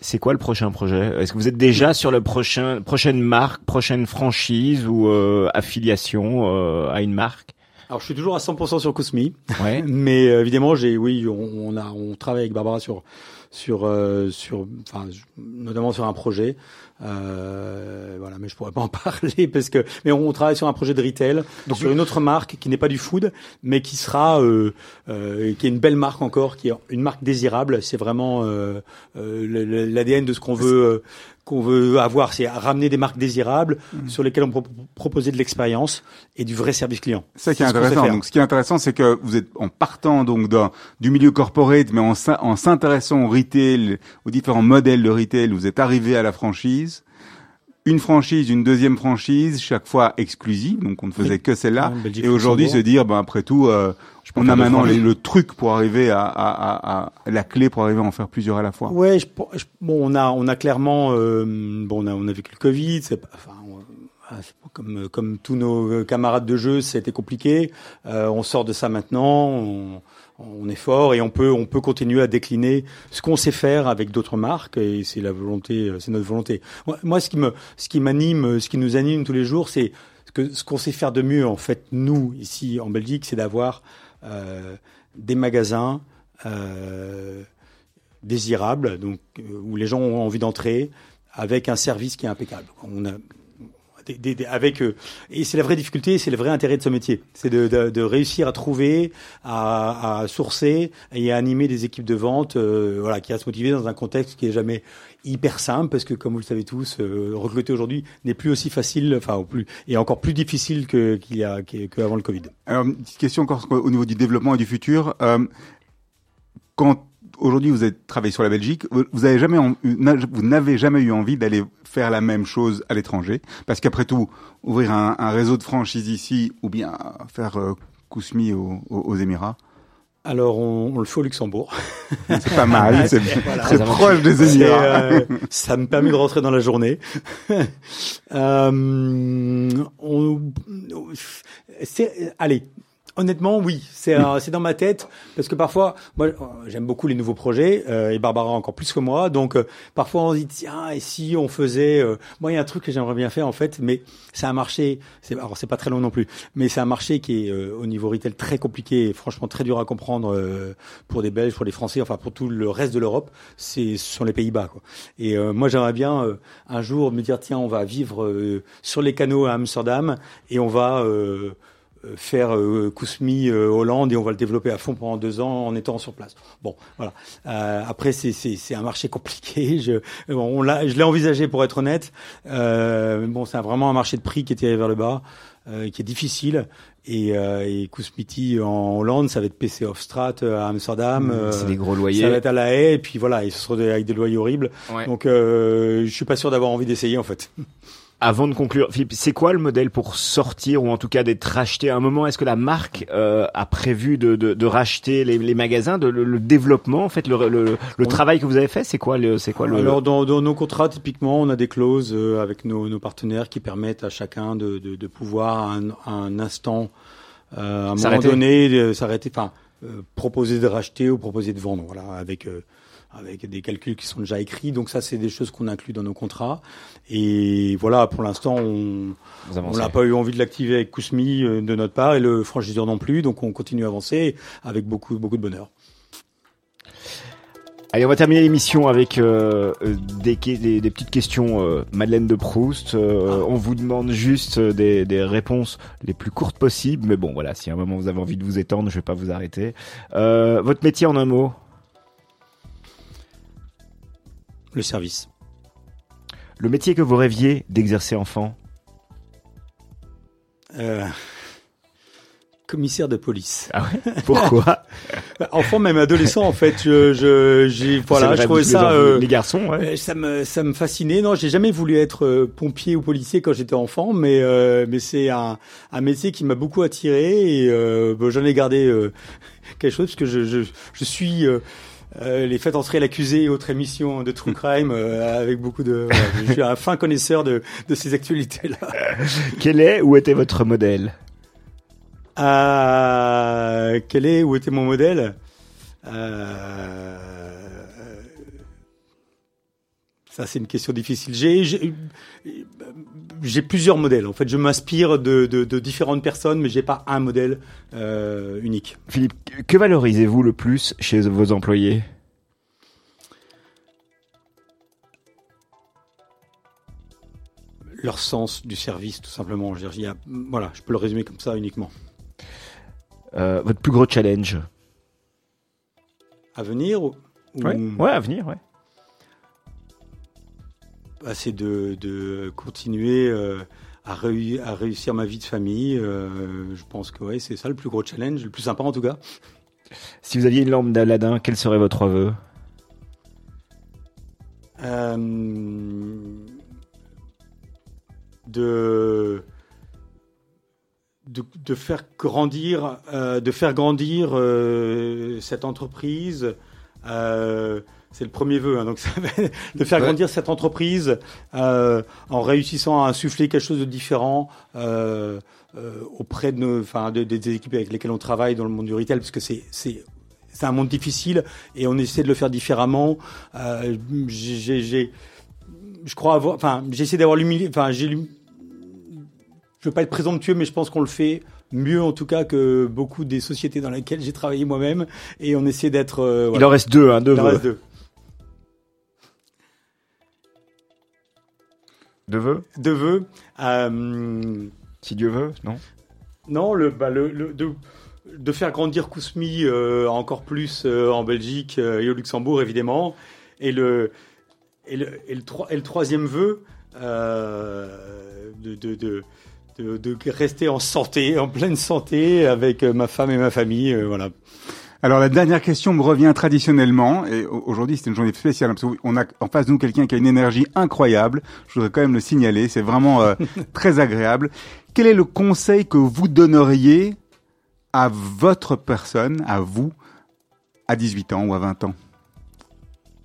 [SPEAKER 1] c'est quoi le prochain projet? Est-ce que vous êtes déjà sur le prochain prochaine marque, prochaine franchise ou euh, affiliation euh, à une marque?
[SPEAKER 3] Alors je suis toujours à 100% sur Cosmi.
[SPEAKER 1] Ouais.
[SPEAKER 3] Mais euh, évidemment, j'ai, oui, on, on a, on travaille avec Barbara sur, sur, euh, sur, enfin, notamment sur un projet. Euh, voilà, mais je pourrais pas en parler parce que, mais on, travaille sur un projet de retail, sur une autre marque qui n'est pas du food, mais qui sera, euh, euh, qui est une belle marque encore, qui est une marque désirable. C'est vraiment euh, l'ADN de ce qu'on veut. Qu'on veut avoir, c'est ramener des marques désirables sur lesquelles on peut proposer de l'expérience et du vrai service client.
[SPEAKER 2] Ça qui est
[SPEAKER 3] C'est
[SPEAKER 2] intéressant. Donc, ce qui est intéressant, c'est que vous êtes en partant donc d'un- du milieu corporate, mais en s'intéressant au retail, aux différents modèles de retail, vous êtes arrivé à la franchise. Une franchise, une deuxième franchise, chaque fois exclusive, donc on ne faisait
[SPEAKER 3] Oui.
[SPEAKER 2] que celle-là. Et aujourd'hui, se dire, ben après tout, euh, on a maintenant les- le truc pour arriver à, à, à, à- la clé pour arriver à en faire plusieurs à la fois.
[SPEAKER 3] Ouais, je, je- bon, on a, on a clairement, euh, bon, on a, on a vécu le Covid, c'est pas, enfin, on- ah, comme, comme tous nos camarades de jeu, c'était compliqué. on sort de ça maintenant. On, on est fort et on peut on peut continuer à décliner ce qu'on sait faire avec d'autres marques et c'est la volonté c'est notre volonté. Moi, ce qui me ce qui m'anime ce qui nous anime tous les jours c'est que ce qu'on sait faire de mieux en fait nous ici en Belgique c'est d'avoir euh, des magasins euh, désirables donc euh, où les gens ont envie d'entrer avec un service qui est impeccable. On a avec eux. Et c'est la vraie difficulté, c'est le vrai intérêt de ce métier, c'est de, de, de, réussir à trouver, à, à, sourcer et à animer des équipes de vente, euh, voilà, qui à se motiver dans un contexte qui est jamais hyper simple parce que comme vous le savez tous, euh, recruter aujourd'hui n'est plus aussi facile, enfin plus et encore plus difficile que qu'il y a qu'avant le Covid.
[SPEAKER 2] Alors, une petite question encore au niveau du développement et du futur. Euh, aujourd'hui vous avez travaillé sur la Belgique, vous avez jamais, vous n'avez jamais eu envie d'aller faire la même chose à l'étranger, parce qu'après tout, ouvrir un, un, réseau de franchise ici ou bien faire euh, Kousmi aux, aux, Émirats?
[SPEAKER 3] Alors, on, on, le fait au Luxembourg.
[SPEAKER 2] C'est pas mal, c'est très proche des Émirats. Euh,
[SPEAKER 3] ça me permet de rentrer dans la journée. euh, on, allez, Honnêtement, oui, c'est euh, c'est dans ma tête parce que parfois, moi, j'aime beaucoup les nouveaux projets euh, et Barbara encore plus que moi. Donc euh, parfois on se dit tiens et si on faisait, moi il y a un truc que j'aimerais bien faire en fait, mais c'est un marché, c'est alors c'est pas très long non plus, mais c'est un marché qui est au niveau retail très compliqué, et franchement très dur à comprendre pour des Belges, pour les Français, enfin pour tout le reste de l'Europe, c'est ce sont les Pays-Bas quoi. Et moi j'aimerais bien un jour me dire tiens on va vivre sur les canaux à Amsterdam et on va euh, faire euh, Kousmi euh, Hollande et on va le développer à fond pendant deux ans en étant sur place. Bon, voilà. Euh, après, c'est, un marché compliqué. Je, bon, on je l'ai envisagé pour être honnête. Euh, bon, c'est vraiment un marché de prix qui est tiré vers le bas, euh, qui est difficile. Et, et Kousmiti en Hollande, ça va être PC Hofstrat à Amsterdam.
[SPEAKER 1] Mmh, c'est des gros loyers.
[SPEAKER 3] Ça va être à La Haye, et puis voilà, et ce sera avec des loyers horribles. Ouais. Donc, je suis pas sûr d'avoir envie d'essayer en fait.
[SPEAKER 1] Avant de conclure, Philippe, c'est quoi le modèle pour sortir ou en tout cas d'être racheté à un moment? Est-ce que la marque euh, a prévu de, de, de racheter les, les, magasins, de, le, développement, en fait, le, le, le travail que vous avez fait, c'est quoi le, c'est quoi le
[SPEAKER 3] Alors dans, dans, nos contrats, typiquement, on a des clauses euh, avec nos, nos partenaires qui permettent à chacun de, de, de pouvoir à un, un instant, euh, à un moment donné, s'arrêter, enfin, euh, proposer de racheter ou proposer de vendre, voilà, avec avec des calculs qui sont déjà écrits. Donc ça, c'est des choses qu'on inclut dans nos contrats. Et voilà, pour l'instant, on n'a pas eu envie de l'activer avec Kousmi euh, de notre part et le franchiseur non plus. Donc on continue à avancer avec beaucoup, beaucoup de bonheur.
[SPEAKER 1] Allez, on va terminer l'émission avec euh, des, des, des, petites questions euh, Madeleine de Proust. Euh, ah. On vous demande juste des, des, réponses les plus courtes possibles, mais bon, voilà, si à un moment vous avez envie de vous étendre, je vais pas vous arrêter. votre métier en un mot?
[SPEAKER 3] Le service.
[SPEAKER 1] Le métier que vous rêviez d'exercer enfant
[SPEAKER 3] euh, Commissaire de police.
[SPEAKER 1] Ah ouais? Pourquoi?
[SPEAKER 3] Enfant, même adolescent, en fait, je, voilà, je trouvais ça.
[SPEAKER 1] Euh, les garçons, ouais.
[SPEAKER 3] Euh, ça me, ça me fascinait. Non, j'ai jamais voulu être euh, pompier ou policier quand j'étais enfant, mais mais c'est un, un métier qui m'a beaucoup attiré et j'en ai gardé quelque chose parce que je, je, je suis euh, les faites entrer l'accusé et autres émissions de True Crime euh, avec beaucoup de... je suis un fin connaisseur de, de ces actualités-là.
[SPEAKER 1] Quel est ou était votre modèle
[SPEAKER 3] euh, Quel est ou était mon modèle? Euh, Ça, c'est une question difficile. J'ai plusieurs modèles. En fait, je m'inspire de, de, de, différentes personnes, mais j'ai pas un modèle euh, unique.
[SPEAKER 1] Philippe, que valorisez-vous le plus chez vos employés?
[SPEAKER 3] Leur sens du service, tout simplement. Je, dire, voilà, je peux le résumer comme ça uniquement.
[SPEAKER 1] Euh, votre plus gros challenge?
[SPEAKER 3] À venir ou...
[SPEAKER 1] ouais. ouais, à venir, ouais.
[SPEAKER 3] Bah, c'est de, de, continuer euh, à, à, réussir ma vie de famille. Euh, je pense que ouais, c'est ça le plus gros challenge, le plus sympa en tout cas.
[SPEAKER 1] Si vous aviez une lampe d'Aladin, quel serait votre vœu
[SPEAKER 3] euh, de, de, de, faire grandir, de faire grandir cette entreprise, euh, c'est le premier vœu, hein, donc ça de faire
[SPEAKER 2] Ouais.
[SPEAKER 3] grandir cette entreprise euh, en réussissant à insuffler quelque chose de différent euh, euh, auprès de, nos, enfin, de- de- des équipes avec lesquelles on travaille dans le monde du retail, parce que c'est c'est c'est un monde difficile et on essaie de le faire différemment. J'ai, je crois avoir, enfin, j'essaie d'avoir l'humilité, enfin, j'ai, je veux pas être présomptueux, mais je pense qu'on le fait mieux en tout cas que beaucoup des sociétés dans lesquelles j'ai travaillé moi-même et on essaie d'être. euh,
[SPEAKER 1] Il en reste deux, hein, deux
[SPEAKER 3] Il en reste deux.
[SPEAKER 1] Deux vœux
[SPEAKER 3] Deux vœux. Euh,
[SPEAKER 1] Si Dieu veut, non
[SPEAKER 3] non, le, bah, le, le- de, de faire grandir Kousmi euh, encore plus euh, en Belgique et au Luxembourg, évidemment. Et le, et le, et le, et le troisième vœu, de, de, de, de, de rester en santé, en pleine santé, avec ma femme et ma famille. euh, voilà.
[SPEAKER 2] Alors la dernière question me revient traditionnellement et au- aujourd'hui c'est une journée spéciale parce qu'on a en face de nous quelqu'un qui a une énergie incroyable. Je voudrais quand même le signaler, c'est vraiment euh, très agréable. Quel est le conseil que vous donneriez à votre personne, à vous, à 18 ans ou à 20 ans?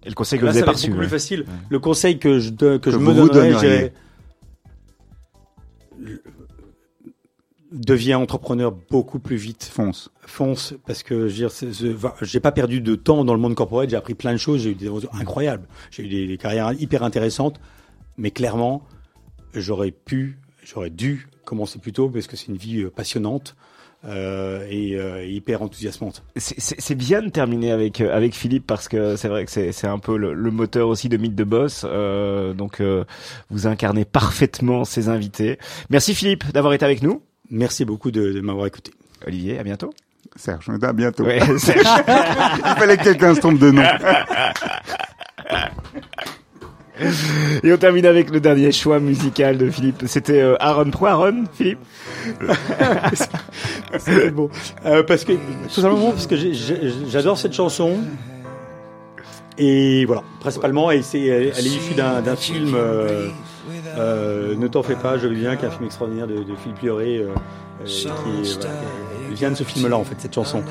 [SPEAKER 1] Et le conseil que
[SPEAKER 3] Là,
[SPEAKER 1] vous
[SPEAKER 3] ça
[SPEAKER 1] avez reçu.
[SPEAKER 3] beaucoup plus
[SPEAKER 1] ouais.
[SPEAKER 3] facile. Le conseil que je, don- que je
[SPEAKER 2] vous
[SPEAKER 3] me donnerais, deviens entrepreneur beaucoup plus vite.
[SPEAKER 2] Fonce.
[SPEAKER 3] fonce parce que j'ai pas perdu de temps dans le monde corporate, j'ai appris plein de choses, j'ai eu des incroyables, j'ai eu des, des carrières hyper intéressantes, mais clairement, j'aurais pu, j'aurais dû commencer plus tôt parce que c'est une vie euh, passionnante euh, et euh, hyper enthousiasmante.
[SPEAKER 1] C'est- bien de terminer avec euh, avec Philippe parce que c'est vrai que c'est c'est un peu le, le moteur aussi de Mythe de Boss. Euh, donc euh, vous incarnez parfaitement ces invités. Merci Philippe d'avoir été avec nous.
[SPEAKER 3] Merci beaucoup de, de m'avoir écouté.
[SPEAKER 1] Olivier, à bientôt.
[SPEAKER 2] Serge, à bientôt.
[SPEAKER 1] Ouais, Serge.
[SPEAKER 2] Il fallait que quelqu'un se trompe de nom.
[SPEAKER 1] Et on termine avec le dernier choix musical de Philippe. C'était euh, Aaron. Pourquoi Aaron, Philippe
[SPEAKER 3] C'est bon. Euh, parce que, tout simplement parce que j'adore cette chanson. Et voilà, principalement, et c'est, elle, est issue d'un d'un film, euh, euh, Ne t'en fais pas, je viens, qui est un film extraordinaire de, de Philippe Lioré, euh, euh, qui, est, voilà, qui vient de ce film-là, en fait, cette chanson.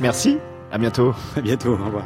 [SPEAKER 1] Merci. À bientôt.
[SPEAKER 3] À bientôt, au revoir.